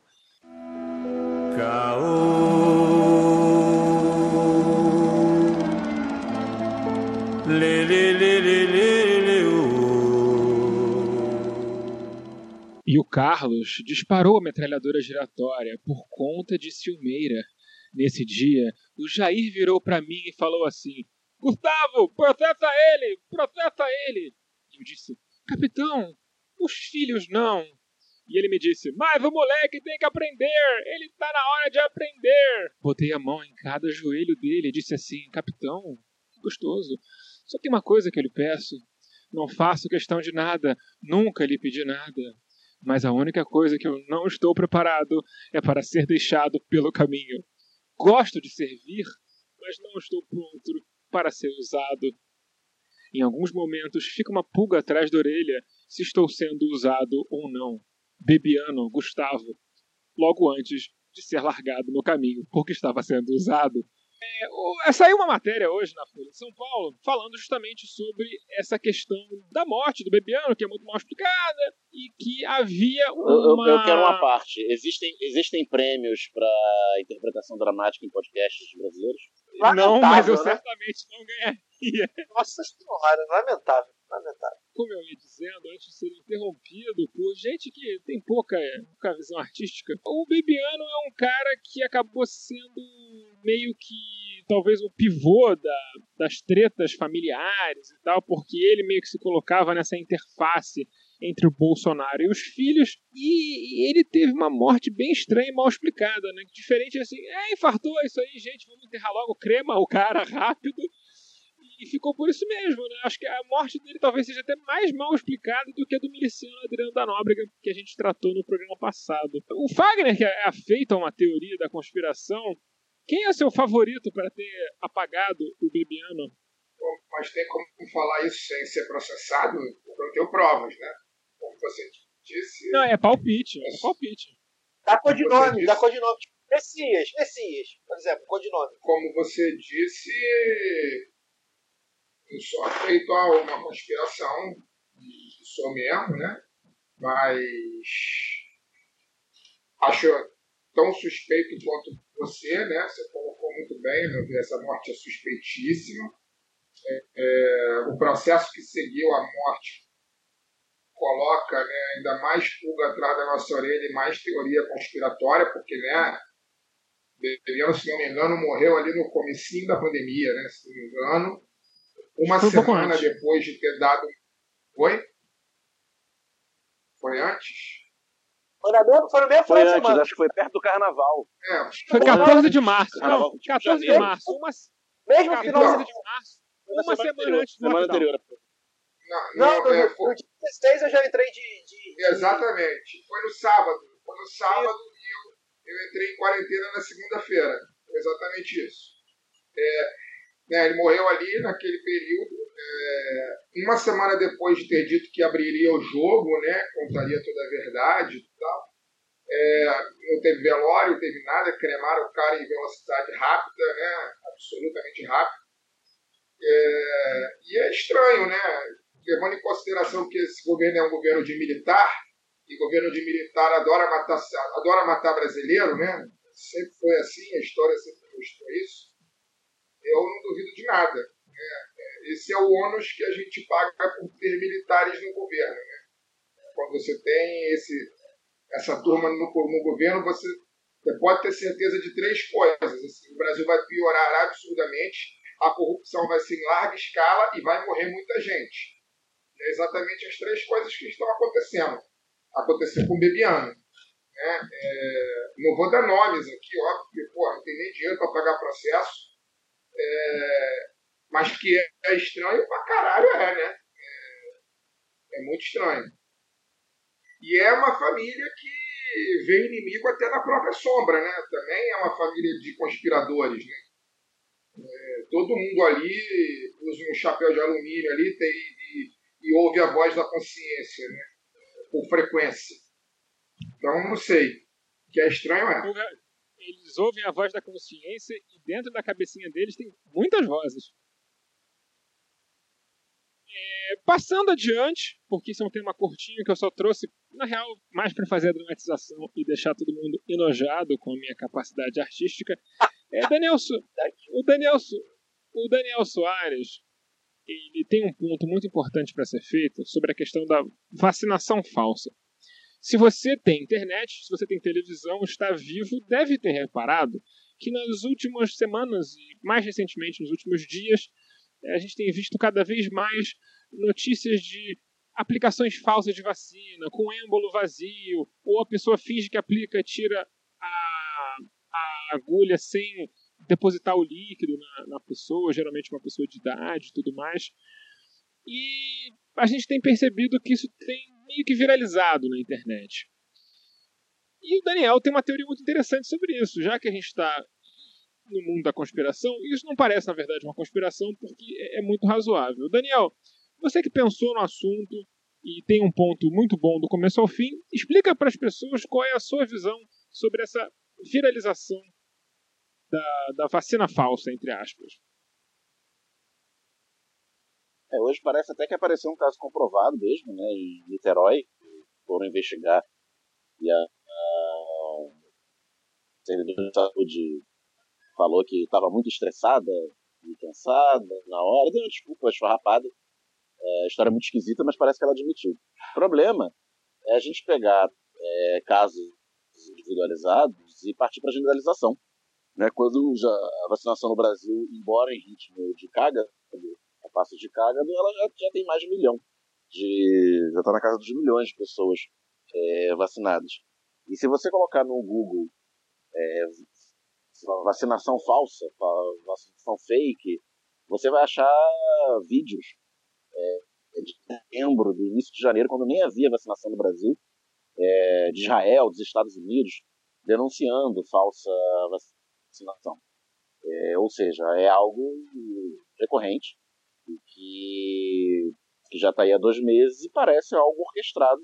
E o Carlos disparou a metralhadora giratória por conta de Silmeira. Nesse dia, o Jair virou para mim e falou assim: Gustavo, processa ele! Processa ele! E eu disse: Capitão, os filhos não. E ele me disse: Mas o moleque tem que aprender! Ele está na hora de aprender! Botei a mão em cada joelho dele e disse assim: Capitão, que gostoso. Só tem uma coisa que eu lhe peço. Não faço questão de nada, nunca lhe pedi nada. Mas a única coisa que eu não estou preparado é para ser deixado pelo caminho. Gosto de servir, mas não estou pronto para ser usado. Em alguns momentos fica uma pulga atrás da orelha se estou sendo usado ou não. Bebiano Gustavo, logo antes de ser largado no caminho porque estava sendo usado. É, saiu uma matéria hoje na Folha de São Paulo falando justamente sobre essa questão da morte do Bebiano, que é muito mal explicada, e que havia uma. Eu, eu quero uma parte. Existem, existem prêmios para interpretação dramática em podcasts brasileiros? Lamentável, não, mas eu né? certamente não ganharia. Nossa senhora, lamentável. Como eu ia dizendo, antes de ser interrompido por gente que tem pouca, pouca visão artística, o Bebiano é um cara que acabou sendo meio que talvez o pivô da, das tretas familiares e tal, porque ele meio que se colocava nessa interface entre o Bolsonaro e os filhos, e ele teve uma morte bem estranha e mal explicada, né? Diferente assim, é, infartou, isso aí, gente, vamos enterrar logo, crema o cara rápido, e ficou por isso mesmo, né? Acho que a morte dele talvez seja até mais mal explicada do que a do miliciano Adriano da Nóbrega, que a gente tratou no programa passado. O Fagner, que é afeito a uma teoria da conspiração, quem é seu favorito para ter apagado o Bebiano? Bom, mas tem como falar isso sem ser processado? Porque eu tenho provas, né? Como você disse. Não, é palpite. É palpite. Dá codinome, dá codinome. Messias, Messias, por exemplo, codinome. Como você disse, só feito a uma conspiração, sou mesmo, né? Mas acho tão suspeito quanto você, né? Você colocou muito bem, essa morte é suspeitíssima. É, é, o processo que seguiu a morte coloca né, ainda mais pulga atrás da nossa orelha e mais teoria conspiratória, porque, né, Beliano, se não me engano, morreu ali no comecinho da pandemia, né, se não me engano, uma foi semana um depois de ter dado. Foi? Foi antes? Foi, na mesma, foi no mesmo foi antes, semana. acho que foi perto do carnaval. É, foi 14 de março. Não, 14 de março. Uma, mesmo final de março. Uma, uma semana, semana antes do semana anterior. Não, não, não é, foi... no dia 16 eu já entrei de, de, de, Exatamente. Foi no sábado. Foi no sábado e eu, eu entrei em quarentena na segunda-feira. Foi exatamente isso. É, né, ele morreu ali naquele período. É, uma semana depois de ter dito que abriria o jogo, né, contaria toda a verdade e tal. É, não teve velório, não teve nada, cremaram o cara em velocidade rápida, né, absolutamente rápida. É, e é estranho, né, levando em consideração que esse governo é um governo de militar, e governo de militar adora matar, adora matar brasileiro, né? Sempre foi assim, a história sempre mostrou isso eu não duvido de nada. Né? É, esse é o ônus que a gente paga por ter militares no governo. Né? Quando você tem esse, essa turma no, no governo, você, você, pode ter certeza de três coisas. Assim, o Brasil vai piorar absurdamente, a corrupção vai ser em larga escala e vai morrer muita gente. É exatamente as três coisas que estão acontecendo. Aconteceu com o Bebiano. Né? É, não vou dar nomes aqui, óbvio, porque porra, não tem nem dinheiro para pagar processo. É, mas que é, estranho pra caralho, é, né? É, é, muito estranho. E é uma família que vê inimigo até na própria sombra, né? Também é uma família de conspiradores, né? É, todo mundo ali usa um chapéu de alumínio ali tem, e, e ouve a voz da consciência, né? Por frequência. Então, não sei. O que é estranho é. Eles ouvem a voz da consciência e dentro da cabecinha deles tem muitas vozes. É, passando adiante, porque isso é um tema curtinho que eu só trouxe, na real, mais para fazer a dramatização e deixar todo mundo enojado com a minha capacidade artística, é Daniel, o Daniel, o Daniel Soares, ele tem um ponto muito importante para ser feito sobre a questão da vacinação falsa. Se você tem internet, se você tem televisão, está vivo, deve ter reparado que nas últimas semanas e mais recentemente nos últimos dias a gente tem visto cada vez mais notícias de aplicações falsas de vacina, com êmbolo vazio, ou a pessoa finge que aplica, tira a, a agulha sem depositar o líquido na, na pessoa, geralmente uma pessoa de idade e tudo mais. E a gente tem percebido que isso tem meio que viralizado na internet. E o Daniel tem uma teoria muito interessante sobre isso, já que a gente está no mundo da conspiração, isso não parece, na verdade, uma conspiração, porque é, é muito razoável. Daniel, você que pensou no assunto e tem um ponto muito bom do começo ao fim, explica para as pessoas qual é a sua visão sobre essa viralização da, da vacina falsa, entre aspas. É, hoje parece até que apareceu um caso comprovado mesmo, né, em Niterói, foram investigar e a, a servidora de saúde falou que estava muito estressada e cansada na hora, deu uma desculpa esfarrapada. É, história é muito esquisita, mas parece que ela admitiu. O problema é a gente pegar é, casos individualizados e partir para generalização. Né? Quando já a vacinação no Brasil, embora em ritmo de carga, a passo de carga, ela já, já tem mais de um milhão. De, já está na casa dos milhões de pessoas é, vacinadas. E se você colocar no Google é, vacinação falsa, vacinação fake, você vai achar vídeos é, de setembro, do início de janeiro, quando nem havia vacinação no Brasil, é, de Israel, dos Estados Unidos, denunciando falsa vacinação. É, ou seja, é algo recorrente que, que já está aí há dois meses e parece algo orquestrado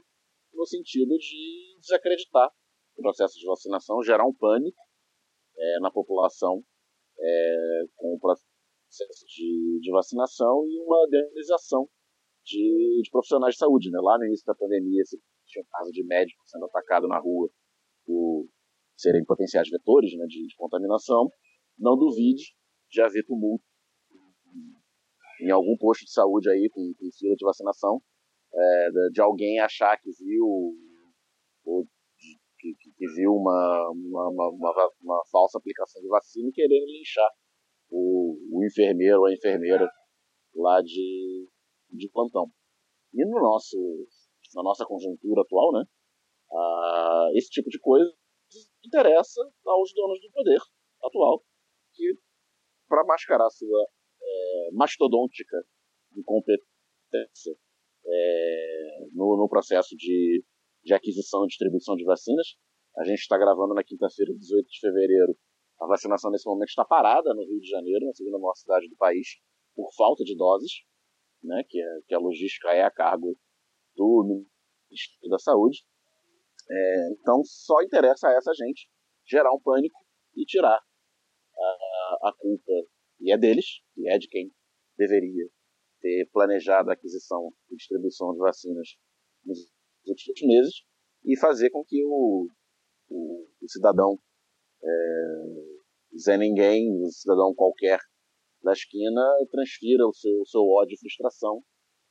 no sentido de desacreditar o processo de vacinação, gerar um pânico é, na população é, com o processo de, de, vacinação e uma demonização de, de, profissionais de saúde. Né? Lá no início da pandemia, se tinha um caso de médico sendo atacado na rua por serem potenciais vetores né, de, de contaminação, não duvide de haver tumulto em algum posto de saúde aí com, com fila de vacinação, é, de alguém achar que viu ou que, que viu uma, uma, uma, uma, falsa aplicação de vacina e querendo linchar o, o enfermeiro ou a enfermeira lá de, de plantão. E no nosso, na nossa conjuntura atual, né, esse tipo de coisa interessa aos donos do poder atual, que para mascarar sua mastodôntica incompetência é, no, no processo de de aquisição e distribuição de vacinas. A gente está gravando na quinta-feira, 18 de fevereiro. A vacinação nesse momento está parada no Rio de Janeiro, na segunda maior cidade do país, por falta de doses, né, que, é, que a logística é a cargo do Ministério da Saúde. É, então, só interessa a essa gente gerar um pânico e tirar a, a culpa, e é deles, e é de quem deveria ter planejado a aquisição e distribuição de vacinas nos últimos meses e fazer com que o, o, o cidadão é, Zé Ninguém, o cidadão qualquer da esquina transfira o seu, o seu ódio e frustração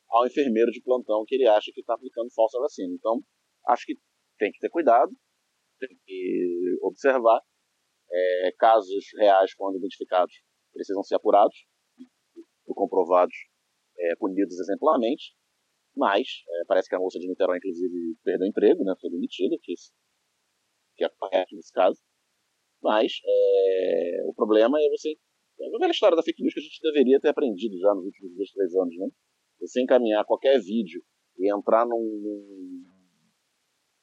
ao enfermeiro de plantão que ele acha que está aplicando falsa vacina. Então, acho que tem que ter cuidado, tem que observar. É, casos reais, quando identificados, precisam ser apurados comprovados, é, punidos exemplarmente. Mas, é, parece que a moça de Niterói, inclusive, perdeu o emprego, né, foi demitida, que, que é correto nesse caso. Mas, é, o problema é você. É a velha história da fake news que a gente deveria ter aprendido já nos últimos dois, três anos, né? Você encaminhar qualquer vídeo e entrar num,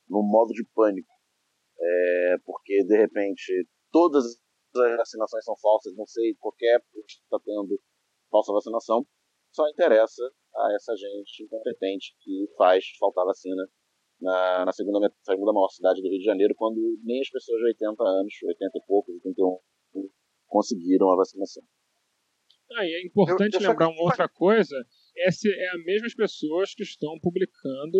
num, modo de pânico, é, porque de repente todas as vacinações são falsas, não sei, qualquer está tendo falsa vacinação, só interessa a essa gente incompetente que faz faltar vacina na, na segunda, segunda maior cidade do Rio de Janeiro, quando nem as pessoas de 80 anos, 80 e poucos, 81, conseguiram a vacinação. Ah, e é importante Eu- eu só- lembrar uma outra coisa: essa é as mesmas pessoas que estão publicando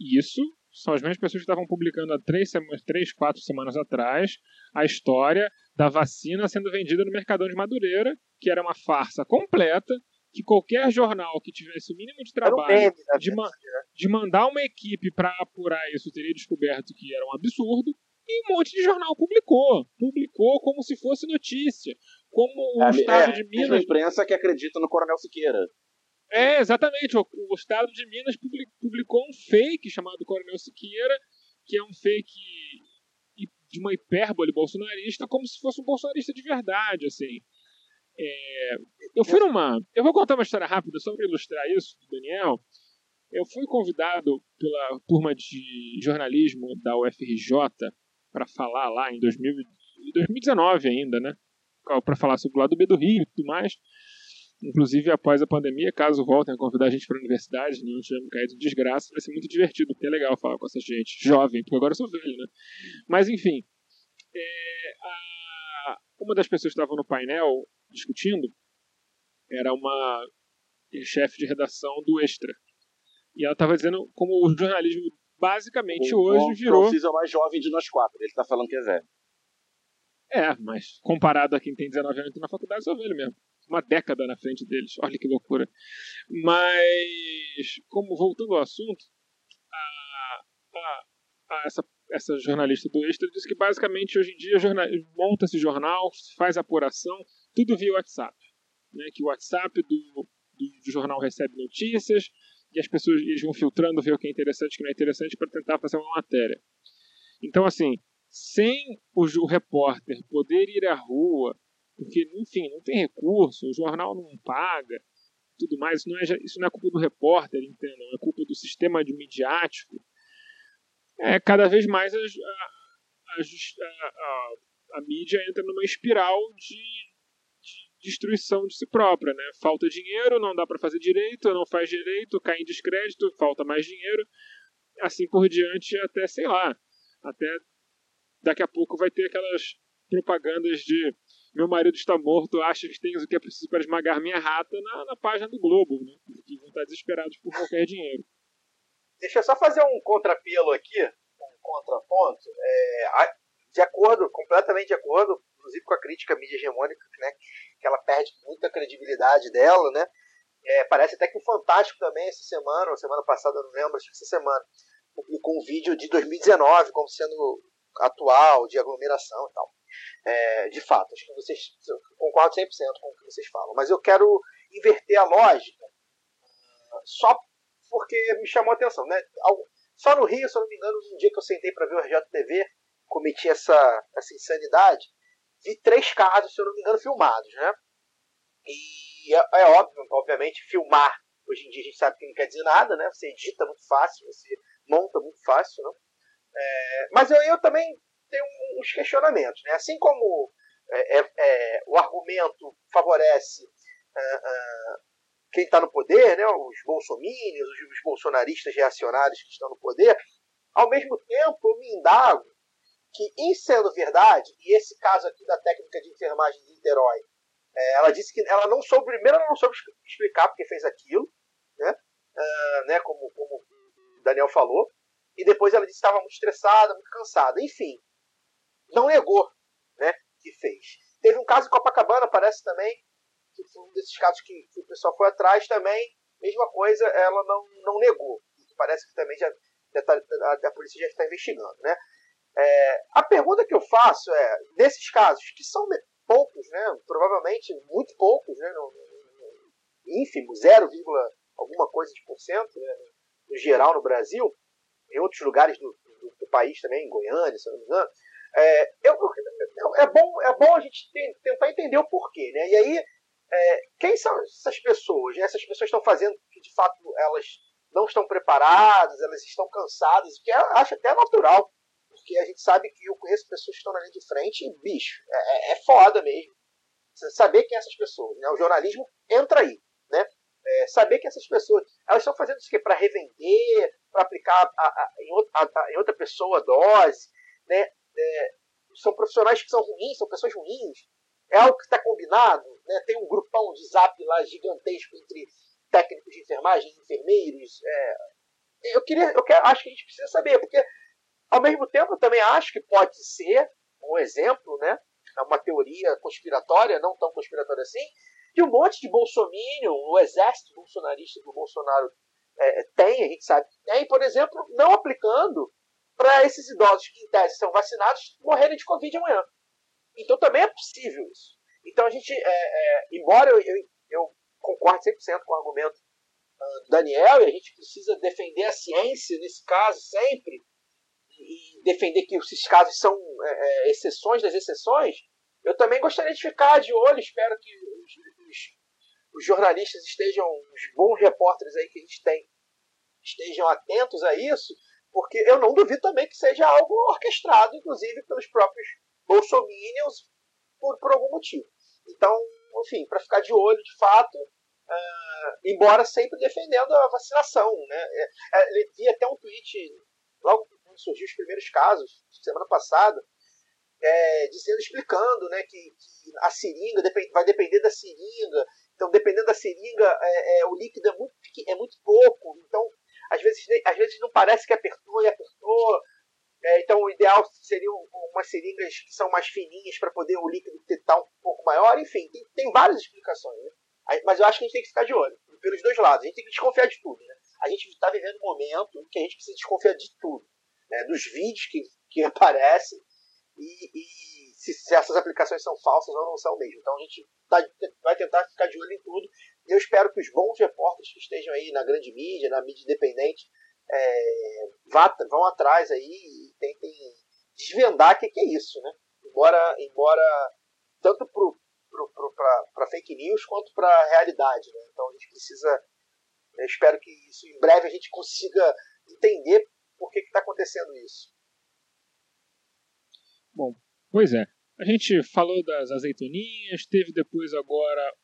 isso. São as mesmas pessoas que estavam publicando há três, semanas, três, quatro semanas atrás a história da vacina sendo vendida no Mercadão de Madureira, que era uma farsa completa, que qualquer jornal que tivesse o mínimo de Era um trabalho meme, né? de, ma- de mandar uma equipe para apurar isso teria descoberto que era um absurdo e um monte de jornal publicou. Publicou como se fosse notícia. Como o É, estado é, de a Minas. imprensa que acredita no Coronel Siqueira. É, exatamente. O, o estado de Minas publi- publicou um fake chamado Coronel Siqueira, que é um fake de uma hipérbole bolsonarista, como se fosse um bolsonarista de verdade, assim. É, eu fui numa. Eu vou contar uma história rápida só para ilustrar isso, Daniel. Eu fui convidado pela turma de jornalismo da UFRJ para falar lá em 2000, em 2019 ainda, né? Para falar sobre o lado B do Rio e tudo mais. Inclusive, após a pandemia, caso voltem a convidar a gente para a universidade, não tivermos caído em desgraça, vai ser muito divertido, porque é legal falar com essa gente jovem, porque agora eu sou velho, né? Mas, enfim, é, a- uma das pessoas que estavam no painel discutindo era uma chefe de redação do Extra. E ela estava dizendo como o jornalismo basicamente O- hoje o virou. Francis é o mais jovem de nós quatro. Ele tá falando que é velho. É, mas comparado a quem tem 19 anos na faculdade, sou velho mesmo. Uma década na frente deles. Olha que loucura. Mas, como voltando ao assunto, a, a- a essa, essa jornalista do Extra disse que basicamente hoje em dia monta-se jornal, faz apuração, tudo via WhatsApp. Né? Que o WhatsApp do, do, do jornal recebe notícias e as pessoas eles vão filtrando, ver o que é interessante e o que não é interessante para tentar fazer uma matéria. Então, assim, sem o, o repórter poder ir à rua, porque, enfim, não tem recurso, o jornal não paga, tudo mais, isso não é, isso não é culpa do repórter, entendam, é culpa do sistema de midiático. É, cada vez mais a, a- a- a mídia entra numa espiral de, de destruição de si própria, né? Falta dinheiro, não dá para fazer direito, não faz direito, cai em descrédito, falta mais dinheiro, assim por diante, até, sei lá, até daqui a pouco vai ter aquelas propagandas de meu marido está morto, acha que tens o que é preciso para esmagar minha rata na, na página do Globo, né? Que vão estar desesperados por qualquer dinheiro. Deixa eu só fazer um contrapelo aqui, um contraponto. É, de acordo, completamente de acordo, inclusive com a crítica mídia hegemônica, né, que ela perde muita credibilidade dela, né? É, parece até que o Fantástico também, essa semana, ou semana passada, não lembro, acho que essa semana, publicou um vídeo de 2019 como sendo atual, de aglomeração e tal. É, de fato, acho que vocês concordo 100% com o que vocês falam, mas eu quero inverter a lógica ah, só porque me chamou a atenção. Né? Só no Rio, se eu não me engano, um dia que eu sentei para ver o RJTV, cometi essa, essa insanidade, vi três casos, se eu não me engano, filmados. Né? E é, é óbvio, obviamente, filmar, hoje em dia a gente sabe que não quer dizer nada, né? você edita muito fácil, você monta muito fácil. Né? É, mas eu, eu também tenho uns questionamentos. Né? Assim como é, é, é, o argumento favorece ah, ah, quem está no poder, né, os bolsomínios, os, bolsonaristas reacionários que estão no poder, ao mesmo tempo eu me indago que, em sendo verdade, e esse caso aqui da técnica de enfermagem de Niterói, é, ela disse que ela não soube, primeiro ela não soube explicar porque fez aquilo, né, ah, né como, como o Daniel falou, e depois ela disse que estava muito estressada, muito cansada, enfim, não negou né, que fez. teve um caso em Copacabana, parece também, que foi um desses casos que, que o pessoal foi atrás também, mesma coisa, ela não, não negou. Parece que também já, já tá, a, a, polícia já está investigando, né? É, a pergunta que eu faço é, nesses casos, que são poucos, né? Provavelmente muito poucos, né? Ínfimo, 0, alguma coisa de por cento, né? no geral no Brasil, em outros lugares do, do, do país também, em Goiânia, se não me engano, é, eu, é, bom, é bom a gente tentar entender o porquê, né? E aí, é, quem são essas pessoas? Né? Essas pessoas estão fazendo que de fato elas não estão preparadas, elas estão cansadas, que eu acho até natural, porque a gente sabe que eu conheço pessoas que estão na linha de frente e, bicho, é, é, é foda mesmo. Saber quem são essas pessoas, né? O jornalismo entra aí, né? É, saber que essas pessoas elas estão fazendo isso para revender, para aplicar a, a, em, outra, a, em, outra, pessoa a dose, né? É, são profissionais que são ruins, são pessoas ruins. É algo que está combinado, né? Tem um grupão de zap lá gigantesco entre técnicos de enfermagem, enfermeiros. É, eu queria, eu quero, acho que a gente precisa saber, porque ao mesmo tempo eu também acho que pode ser um exemplo, né? Uma teoria conspiratória, não tão conspiratória assim, de um monte de bolsominion, o exército bolsonarista que o Bolsonaro é, tem, a gente sabe que tem, por exemplo, não aplicando para esses idosos que, em tese, são vacinados morrerem de Covid amanhã. Então também é possível isso. Então a gente, é, é, embora eu, eu, eu concordo 100% com o argumento uh, do Daniel, e a gente precisa defender a ciência nesse caso sempre, e defender que esses casos são é, é, exceções das exceções, eu também gostaria de ficar de olho, espero que os, os, os jornalistas estejam, os bons repórteres aí que a gente tem, estejam atentos a isso, porque eu não duvido também que seja algo orquestrado, inclusive pelos próprios bolsominions, por, por algum motivo. Então, enfim, para ficar de olho de fato, uh, embora sempre defendendo a vacinação. Né? É, é, vi até um tweet, logo quando surgiu os primeiros casos, semana passada, é, dizendo, explicando né, que, que a seringa vai depender da seringa. Então, dependendo da seringa, é, é, o líquido é muito, é muito pouco. Então, às vezes, às vezes não parece que apertou e apertou. É, então, o ideal seria umas seringas que são mais fininhas para poder o líquido estar um pouco maior. Enfim, tem, tem várias explicações. Né? Mas eu acho que a gente tem que ficar de olho, pelos dois lados. A gente tem que desconfiar de tudo. Né? A gente está vivendo um momento que a gente precisa desconfiar de tudo. Né? Dos vídeos que, que aparecem e, e se, se, essas aplicações são falsas ou não são mesmo. Então a gente tá, vai tentar ficar de olho em tudo. Eu espero que os bons repórteres que estejam aí na grande mídia, na mídia independente, é, vá, vão atrás aí e tentem desvendar o que, que, é isso, né? Embora, embora tanto para fake news quanto para a realidade, né? Então a gente precisa, eu espero que isso em breve a gente consiga entender por que está acontecendo isso. Bom, pois é. A gente falou das azeitoninhas, teve depois agora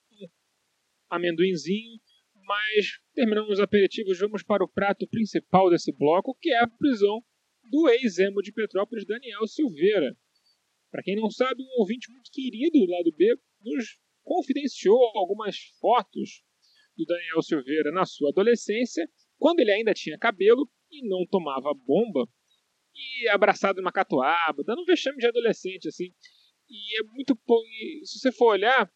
amendoinzinho, mas terminamos os aperitivos, vamos para o prato principal desse bloco, que é a prisão do ex-emo de Petrópolis, Daniel Silveira. Para quem não sabe, um ouvinte muito querido do lado B nos confidenciou algumas fotos do Daniel Silveira na sua adolescência, quando ele ainda tinha cabelo e não tomava bomba, e abraçado numa catuaba, dando um vexame de adolescente, assim. E é muito. Se você for olhar,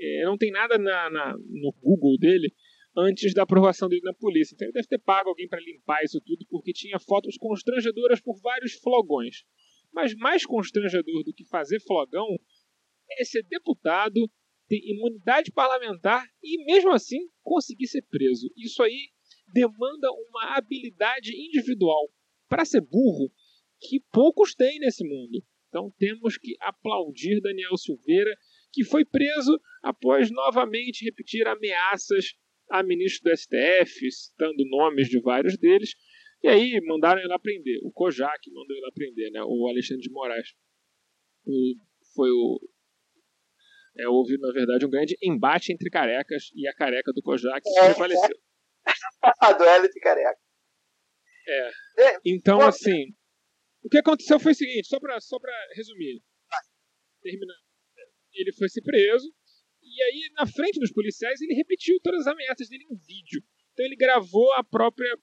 é, não tem nada na, na, no Google dele antes da aprovação dele na polícia. Então ele deve ter pago alguém para limpar isso tudo, porque tinha fotos constrangedoras por vários flogões. Mas mais constrangedor do que fazer flogão é ser deputado, ter imunidade parlamentar e, mesmo assim, conseguir ser preso. Isso aí demanda uma habilidade individual para ser burro que poucos têm nesse mundo. Então temos que aplaudir Daniel Silveira, que foi preso após novamente repetir ameaças a ministro do STF, citando nomes de vários deles. E aí mandaram ele aprender. O Kojak mandou ele aprender, né? O Alexandre de Moraes. foi o. É, houve, na verdade, um grande embate entre carecas e a careca do Kojak é, prevaleceu. a duelo de careca. É. é. Então, assim, o que aconteceu foi o seguinte, só pra, só pra resumir. Terminando. Ele foi se preso, e aí, na frente dos policiais, ele repetiu todas as ameaças dele em vídeo. Então ele gravou a própria.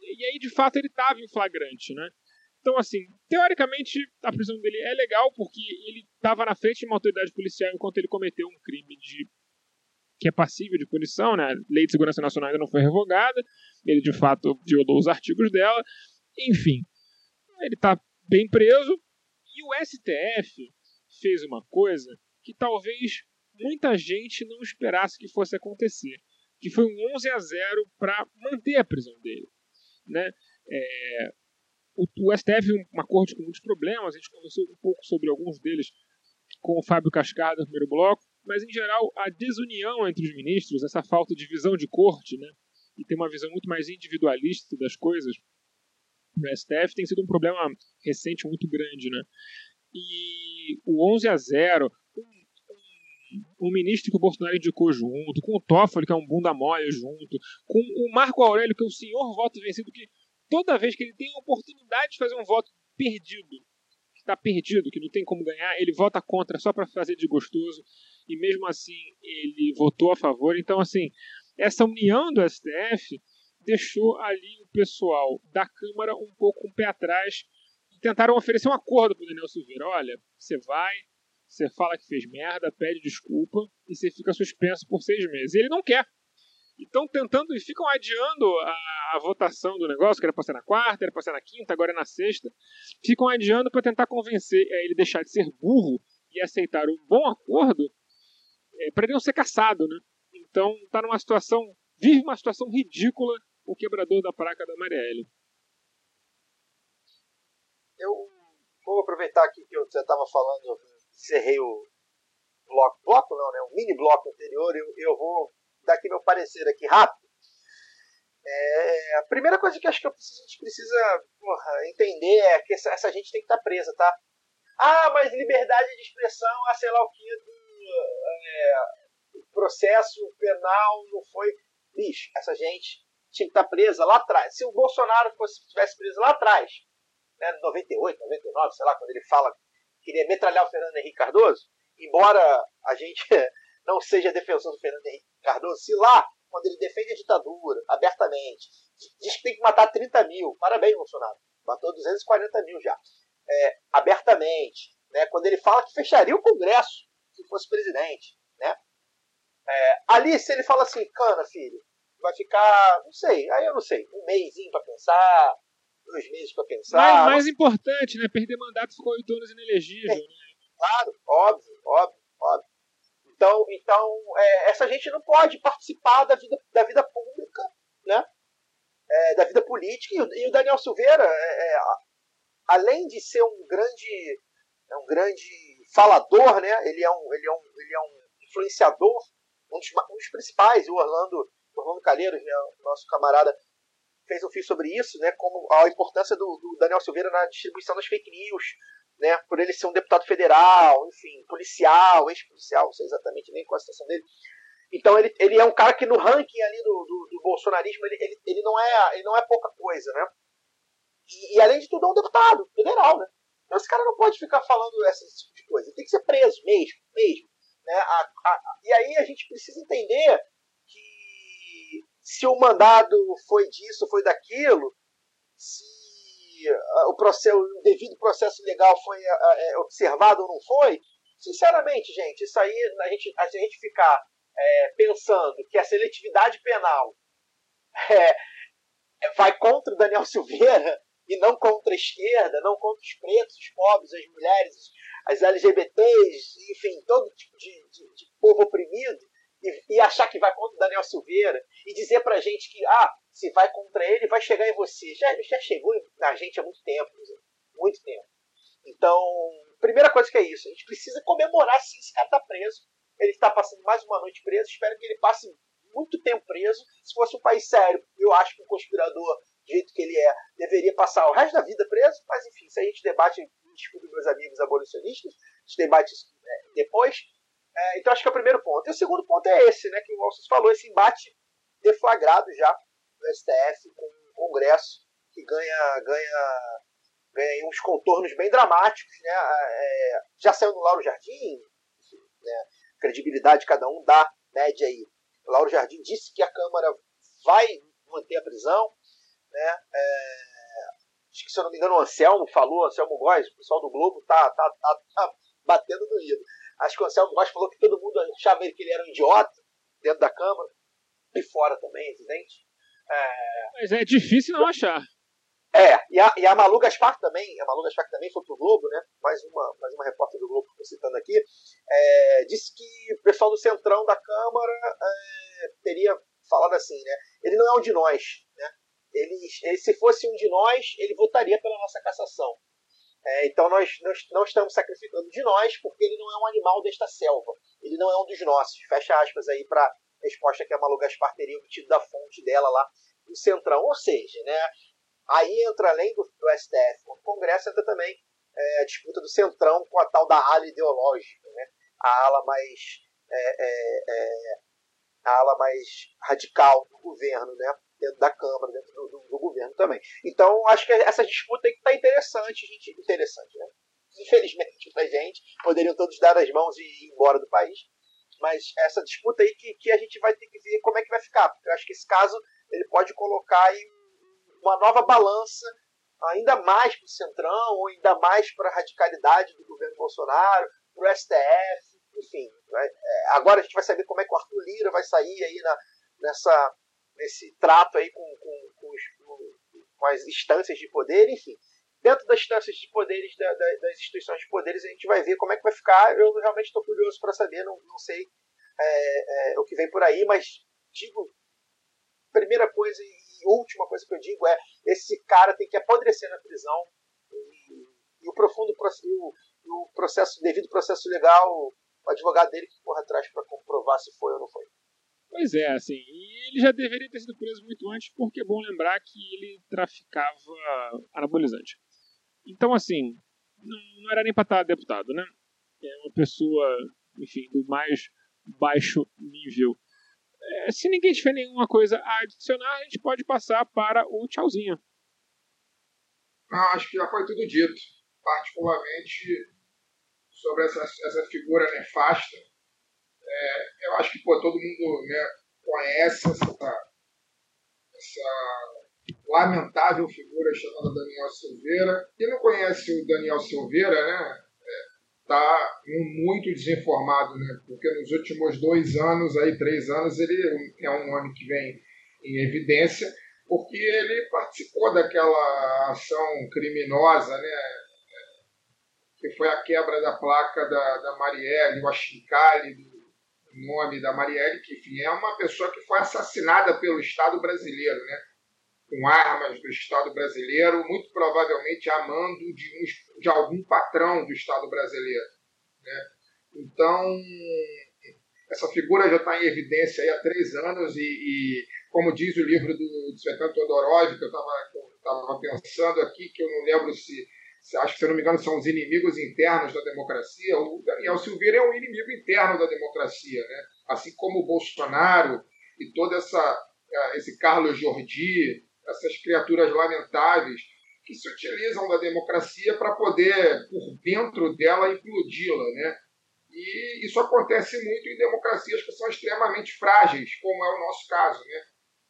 E aí, de fato, ele estava em flagrante, né? Então, assim, teoricamente, a prisão dele é legal porque ele estava na frente de uma autoridade policial enquanto ele cometeu um crime de que é passível de punição, né? A Lei de Segurança Nacional ainda não foi revogada, ele de fato violou os artigos dela, enfim, ele está bem preso e o STF fez uma coisa que talvez muita gente não esperasse que fosse acontecer, que foi um 11 a 0 para manter a prisão dele, né? É, o, o STF uma corte com muitos problemas, a gente conversou um pouco sobre alguns deles com o Fábio Cascada no primeiro bloco, mas em geral a desunião entre os ministros, essa falta de visão de corte, né, e ter uma visão muito mais individualista das coisas no STF tem sido um problema recente muito grande, né? E o 11 a 0, um ministro que o Bolsonaro indicou junto, com o Toffoli, que é um bunda mole junto, com o Marco Aurélio, que é o senhor voto vencido, que toda vez que ele tem a oportunidade de fazer um voto perdido, que está perdido, que não tem como ganhar, ele vota contra só para fazer de gostoso, e mesmo assim ele votou a favor. Então, assim, essa união do STF deixou ali o pessoal da Câmara um pouco um o pé atrás tentaram oferecer um acordo para o Daniel Silveira. Olha, você vai, você fala que fez merda, pede desculpa e você fica suspenso por seis meses. E ele não quer. Então tentando e ficam adiando a, a, votação do negócio, que era para ser na quarta, era para ser na quinta, agora é na sexta. Ficam adiando para tentar convencer é, ele deixar de ser burro e aceitar um bom acordo é, para ele não ser caçado, né? Então está numa situação, vive uma situação ridícula o quebrador da placa da Marielle. Eu vou aproveitar aqui que você estava falando, encerrei o bloco, bloco não, né? O mini bloco anterior, eu, eu vou dar aqui meu parecer aqui rápido. É, a primeira coisa que acho que a gente precisa porra, entender é que essa, essa, gente tem que estar tá presa, tá? Ah, mas liberdade de expressão, ah, sei lá o que, é, processo penal não foi. Bicho, essa gente tinha que estar tá presa lá atrás. Se o Bolsonaro fosse, tivesse preso lá atrás, né, 98, 99, sei lá, quando ele fala queria metralhar o Fernando Henrique Cardoso, embora a gente não seja defensor do Fernando Henrique Cardoso, se lá, quando ele defende a ditadura abertamente, diz que tem que matar 30 mil, parabéns, Bolsonaro, matou 240 mil já, é, abertamente, né, quando ele fala que fecharia o Congresso se fosse presidente, né, é, ali, se ele fala assim, cana, filho, vai ficar, não sei, aí eu não sei, um mêsinho para pensar, dois meses para pensar. Mas mais importante, né? Perder mandato ficou oito anos inelegível. É, né? Claro, óbvio, óbvio, óbvio. Então, então é, essa gente não pode participar da vida, da vida pública, né? É, da vida política. E o, e o Daniel Silveira, é, é além de ser um grande, é um grande falador, né? Ele é um, ele é um, ele é um influenciador, um dos, um dos principais. O Orlando, Orlando Calheiros, né, nosso camarada, fez um filme sobre isso, né? Como a importância do, do Daniel Silveira na distribuição das fake news, né, por ele ser um deputado federal, enfim, policial, ex-policial, não sei exatamente nem qual a situação dele. Então ele, ele é um cara que no ranking ali do, do, do bolsonarismo ele, ele, ele, não é, ele não é pouca coisa, né? E, e, além de tudo é um deputado federal, né? Então esse cara não pode ficar falando esse tipo de coisa. Ele tem que ser preso mesmo, mesmo. Né? A, a, e aí a gente precisa entender se o mandado foi disso, foi daquilo, se o, processo, o devido processo legal foi é, observado ou não foi, sinceramente, gente, isso aí, a gente, a gente ficar é, pensando que a seletividade penal é, vai contra o Daniel Silveira e não contra a esquerda, não contra os pretos, os pobres, as mulheres, as LGBTs, enfim, todo tipo de, de, de povo oprimido, e, e, achar que vai contra o Daniel Silveira, e dizer pra gente que, ah, se vai contra ele, vai chegar em você. Já, já chegou na gente há muito tempo, muito tempo. Então, primeira coisa que é isso, a gente precisa comemorar sim esse cara tá preso. Ele está passando mais uma noite preso, espero que ele passe muito tempo preso. Se fosse um país sério, eu acho que um conspirador, do jeito que ele é, deveria passar o resto da vida preso, mas enfim, se a gente debate, desculpe meus amigos abolicionistas, a gente debate isso né, depois. É, então acho que é o primeiro ponto. E o segundo ponto é esse, né, que o Alces falou, esse embate deflagrado já do STF com o Congresso, que ganha, ganha, ganha uns contornos bem dramáticos. Né? É, já saiu no Lauro Jardim, né? credibilidade cada um dá média aí. O Lauro Jardim disse que a Câmara vai manter a prisão. Né? É, se eu não me engano, o Anselmo falou, Anselmo Góes, o pessoal do Globo tá, tá, tá, tá batendo no ídolo. Acho que o Anselmo Góes falou que todo mundo achava que ele era um idiota dentro da Câmara e fora também, evidente. É, Mas é difícil não achar. é, e a, e a Malu Gaspar também, a Malu Gaspar também foi pro Globo, né? Mais uma, mais uma repórter do Globo que estou citando aqui, é, disse que o pessoal do Centrão da Câmara é, teria falado assim, né? Ele não é um de nós, né? Ele, ele, se fosse um de nós, ele votaria pela nossa cassação. É, então nós, não estamos sacrificando de nós, porque ele não é um animal desta selva. Ele não é um dos nossos. Fecha aspas aí para resposta que a Malu Gaspar teria obtido da fonte dela lá no Centrão. Ou seja, né? Aí entra, além do, do STF, o Congresso entra também é, a disputa do Centrão com a tal da ala ideológica, né? a ala mais é, é, é, a ala mais radical do governo, né? Dentro da Câmara, dentro do, do, do governo também. Então, acho que essa disputa aí está interessante, gente, interessante, né? Infelizmente pra gente, poderiam todos dar as mãos e ir embora do país, mas essa disputa aí que, que a gente vai ter que ver como é que vai ficar, porque eu acho que esse caso ele pode colocar aí uma nova balança ainda mais para o Centrão, ainda mais para a radicalidade do governo Bolsonaro, para o STF, enfim. Né? É, agora a gente vai saber como é que o Arthur Lira vai sair aí na, nessa, nesse trato aí com, com, com, os, com as instâncias de poder, enfim. Dentro das instâncias de poderes, da, da, das instituições de poderes, a gente vai ver como é que vai ficar. Eu realmente estou curioso para saber, não, não sei é, é, o que vem por aí, mas digo, primeira coisa e última coisa que eu digo é esse cara tem que apodrecer na prisão e, e o profundo o, o processo devido processo legal o advogado dele que corra atrás para comprovar se foi ou não foi Pois é, assim, e ele já deveria ter sido preso muito antes, porque é bom lembrar que ele traficava anabolizante. Então, assim, não, não era nem para estar deputado, né? É uma pessoa, enfim, do mais baixo nível. É, se ninguém tiver nenhuma coisa a adicionar, a gente pode passar para o tchauzinho. Não, acho que já foi tudo dito. Particularmente sobre essa, essa figura nefasta. É, eu acho que pô, todo mundo né, conhece essa, essa lamentável figura chamada Daniel Silveira. Quem não conhece o Daniel Silveira, né? está muito desinformado, né? Porque nos últimos dois anos, aí três anos, ele é um nome que vem em evidência, porque ele participou daquela ação criminosa, né? Que foi a quebra da placa da, da Marielle, o achincalhe do nome da Marielle, que enfim, é uma pessoa que foi assassinada pelo Estado brasileiro, né? com armas do Estado brasileiro, muito provavelmente a mando de, um, de algum patrão do Estado brasileiro. Né? Então, essa figura já está em evidência há três anos e, e, como diz o livro do Svetlana Todorov, que eu estava pensando aqui, que eu não lembro se, acho que se eu não me engano são os inimigos internos da democracia, o Daniel Silveira é um inimigo interno da democracia, né? assim como o Bolsonaro e toda essa esse Carlos Jordi, essas criaturas lamentáveis que se utilizam da democracia para poder, por dentro dela, implodi-la. Né? E isso acontece muito em democracias que são extremamente frágeis, como é o nosso caso. Né?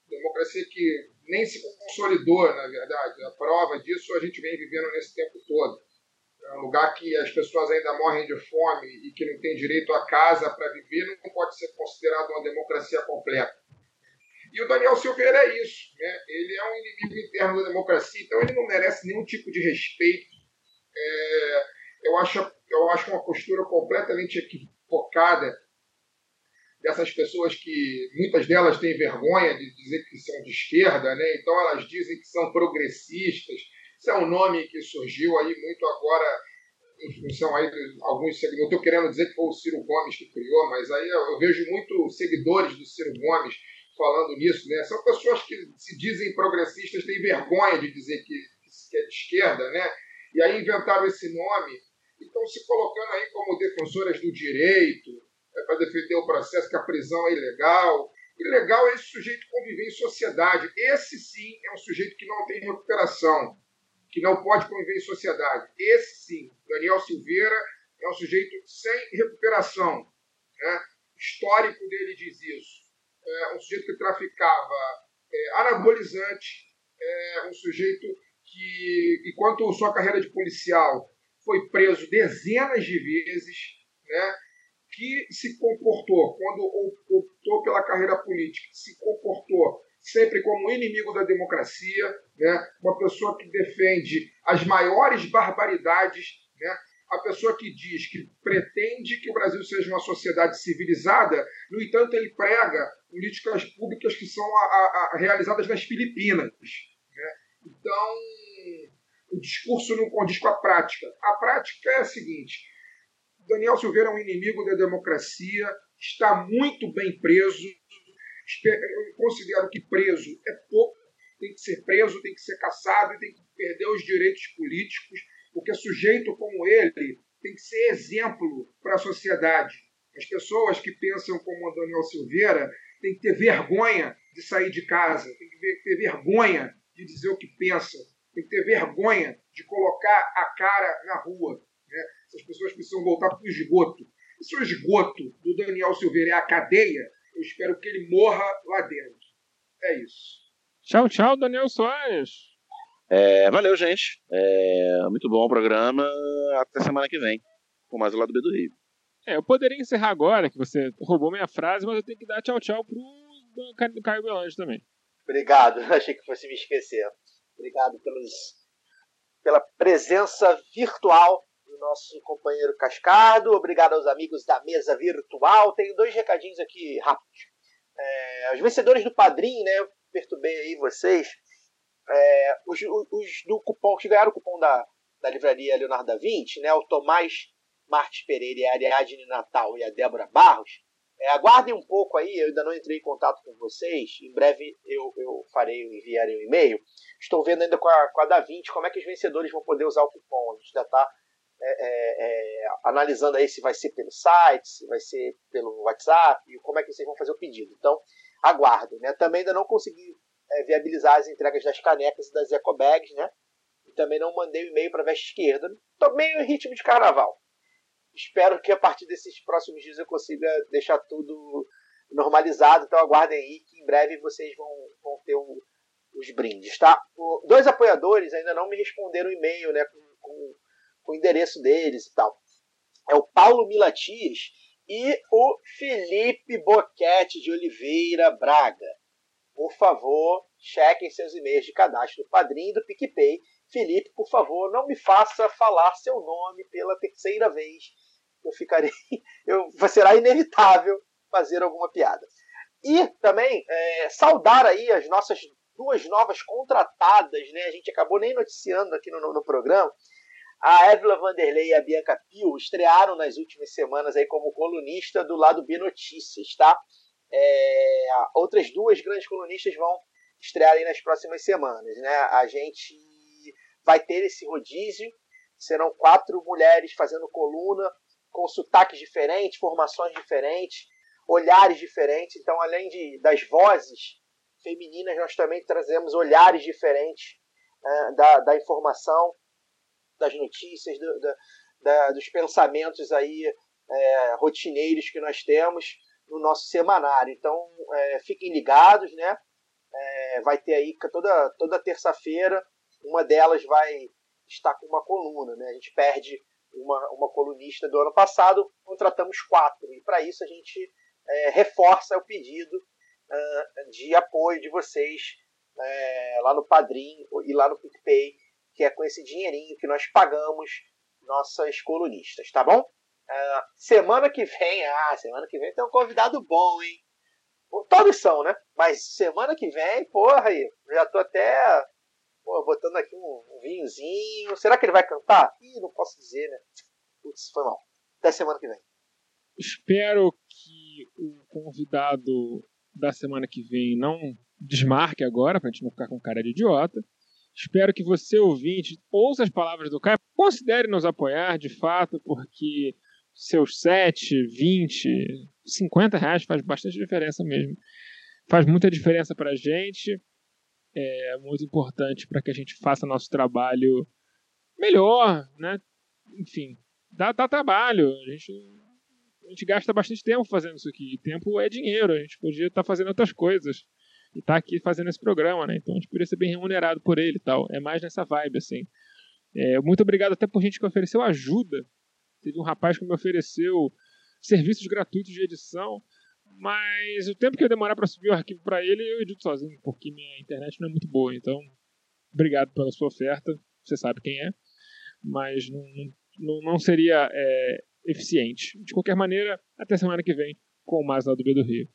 Democracia que nem se consolidou, na verdade. A prova disso a gente vem vivendo nesse tempo todo. É um lugar que as pessoas ainda morrem de fome e que não tem direito a casa para viver, não pode ser considerado uma democracia completa. E o Daniel Silveira é isso. Né? Ele é um inimigo interno da democracia, então ele não merece nenhum tipo de respeito. É, eu, acho, eu acho uma postura completamente equivocada dessas pessoas que muitas delas têm vergonha de dizer que são de esquerda, né? então elas dizem que são progressistas. Isso é um nome que surgiu aí muito agora em função aí de alguns seguidores. Não estou querendo dizer que foi o Ciro Gomes que criou, mas aí eu, vejo muito seguidores do Ciro Gomes falando nisso, né? São pessoas que se dizem progressistas, têm vergonha de dizer que, que é de esquerda, né? E aí inventaram esse nome e estão se colocando aí como defensoras do direito, é, para defender o processo que a prisão é ilegal. Ilegal é esse sujeito conviver em sociedade. Esse sim é um sujeito que não tem recuperação, que não pode conviver em sociedade. Esse sim, Daniel Silveira, é um sujeito sem recuperação. Né? Histórico dele diz isso é, um sujeito que traficava é, anabolizante, é, um sujeito que, enquanto sua carreira de policial foi preso dezenas de vezes, né, que se comportou, quando optou pela carreira política, se comportou sempre como inimigo da democracia, né, uma pessoa que defende as maiores barbaridades, né, a pessoa que diz que pretende que o Brasil seja uma sociedade civilizada, no entanto, ele prega políticas públicas que são a, a, a realizadas nas Filipinas. Né? Então, o discurso não condiz com a prática. A prática é a seguinte: Daniel Silveira é um inimigo da democracia, está muito bem preso. Eu considero que preso é pouco, tem que ser preso, tem que ser caçado tem que perder os direitos políticos, porque sujeito como ele tem que ser exemplo para a sociedade. As pessoas que pensam como Daniel Silveira têm que ter vergonha de sair de casa, têm que ter vergonha de dizer o que pensa, tem que ter vergonha de colocar a cara na rua. Essas pessoas precisam voltar para o esgoto. E se o esgoto do Daniel Silveira é a cadeia, eu espero que ele morra lá dentro. É isso. Tchau, tchau, Daniel Soares. É, valeu, gente. É, muito bom o programa. Até semana que vem, com mais o lado B do Rio. É, eu poderia encerrar agora, que você roubou minha frase, mas eu tenho que dar tchau, tchau pro Caio Belange também. Obrigado, achei que fosse me esquecer. Obrigado pelos, pela presença virtual do nosso companheiro Cascado. Obrigado aos amigos da mesa virtual. Tenho dois recadinhos aqui rápidos. É, os vencedores do Padrim, né? Eu perturbei aí vocês. É, os, os, do cupom, que ganharam o cupom da, da livraria Leonardo da Vinci, né? O Tomás Marques Pereira a Ariadne Natal e a Débora Barros. É, aguardem um pouco aí, eu ainda não entrei em contato com vocês. Em breve eu, eu farei, eu enviarei um e-mail. Estou vendo ainda com a, com a DaVinci como é que os vencedores vão poder usar o cupom. A gente já está é, é, é, analisando aí se vai ser pelo site, se vai ser pelo WhatsApp, e como é que vocês vão fazer o pedido. Então, aguardem. Né? Também ainda não consegui é, viabilizar as entregas das canecas e das ecobags, né? E também não mandei o e-mail para a veste esquerda. Estou meio em ritmo de carnaval espero que a partir desses próximos dias eu consiga deixar tudo normalizado. Então aguardem aí que em breve vocês vão, vão ter o, os brindes, tá? O, dois apoiadores ainda não me responderam o e-mail, né? Com, com, com, o endereço deles e tal. É o Paulo Milatias e o Felipe Boquete de Oliveira Braga. Por favor, chequem seus e-mails de cadastro do Padrinho do PicPay. Felipe, por favor, não me faça falar seu nome pela terceira vez eu ficarei, eu, será inevitável fazer alguma piada. E também é, saudar aí as nossas duas novas contratadas, né? A gente acabou nem noticiando aqui no, no programa. A Évila Vanderlei e a Bianca Pio estrearam nas últimas semanas aí como colunista do lado B Notícias, tá? É, outras duas grandes colunistas vão estrear aí nas próximas semanas, né? A gente vai ter esse rodízio, serão quatro mulheres fazendo coluna com sotaques diferentes, formações diferentes, olhares diferentes. Então, além de, das vozes femininas, nós também trazemos olhares diferentes é, da, da informação, das notícias, do, da, da, dos pensamentos aí é, rotineiros que nós temos no nosso semanário. Então, é, fiquem ligados, né? É, vai ter aí toda, toda terça-feira, uma delas vai estar com uma coluna, né? A gente perde uma, uma colunista do ano passado, contratamos quatro. E para isso a gente é, reforça o pedido uh, de apoio de vocês é, lá no Padrim e lá no PicPay, que é com esse dinheirinho que nós pagamos nossas colunistas, tá bom? Uh, semana que vem, ah, semana que vem tem um convidado bom, hein? Todos são, né? Mas semana que vem, porra aí, já tô até botando aqui um, um, vinhozinho. Será que ele vai cantar? Ih, não posso dizer, né? Putz, foi mal. Até semana que vem. Espero que o convidado da semana que vem não desmarque agora, pra gente não ficar com cara de idiota. Espero que você, ouvinte, ouça as palavras do Caio. Considere nos apoiar, de fato, porque seus 7, 20, 50 reais faz bastante diferença mesmo. Faz muita diferença pra gente é muito importante para que a gente faça nosso trabalho melhor, né? Enfim, dá, dá trabalho. A gente, a gente gasta bastante tempo fazendo isso aqui. Tempo é dinheiro. A gente podia estar tá fazendo outras coisas. E tá aqui fazendo esse programa, né? Então a gente poderia ser bem remunerado por ele e tal. É mais nessa vibe, assim. É, muito obrigado até por gente que ofereceu ajuda. Teve um rapaz que me ofereceu serviços gratuitos de edição, mas o tempo que eu demorar para subir o arquivo para ele, eu edito sozinho, porque minha internet não é muito boa. Então, obrigado pela sua oferta. Você sabe quem é, mas não, não, não seria é, eficiente. De qualquer maneira, até semana que vem com mais lá do B do Rio.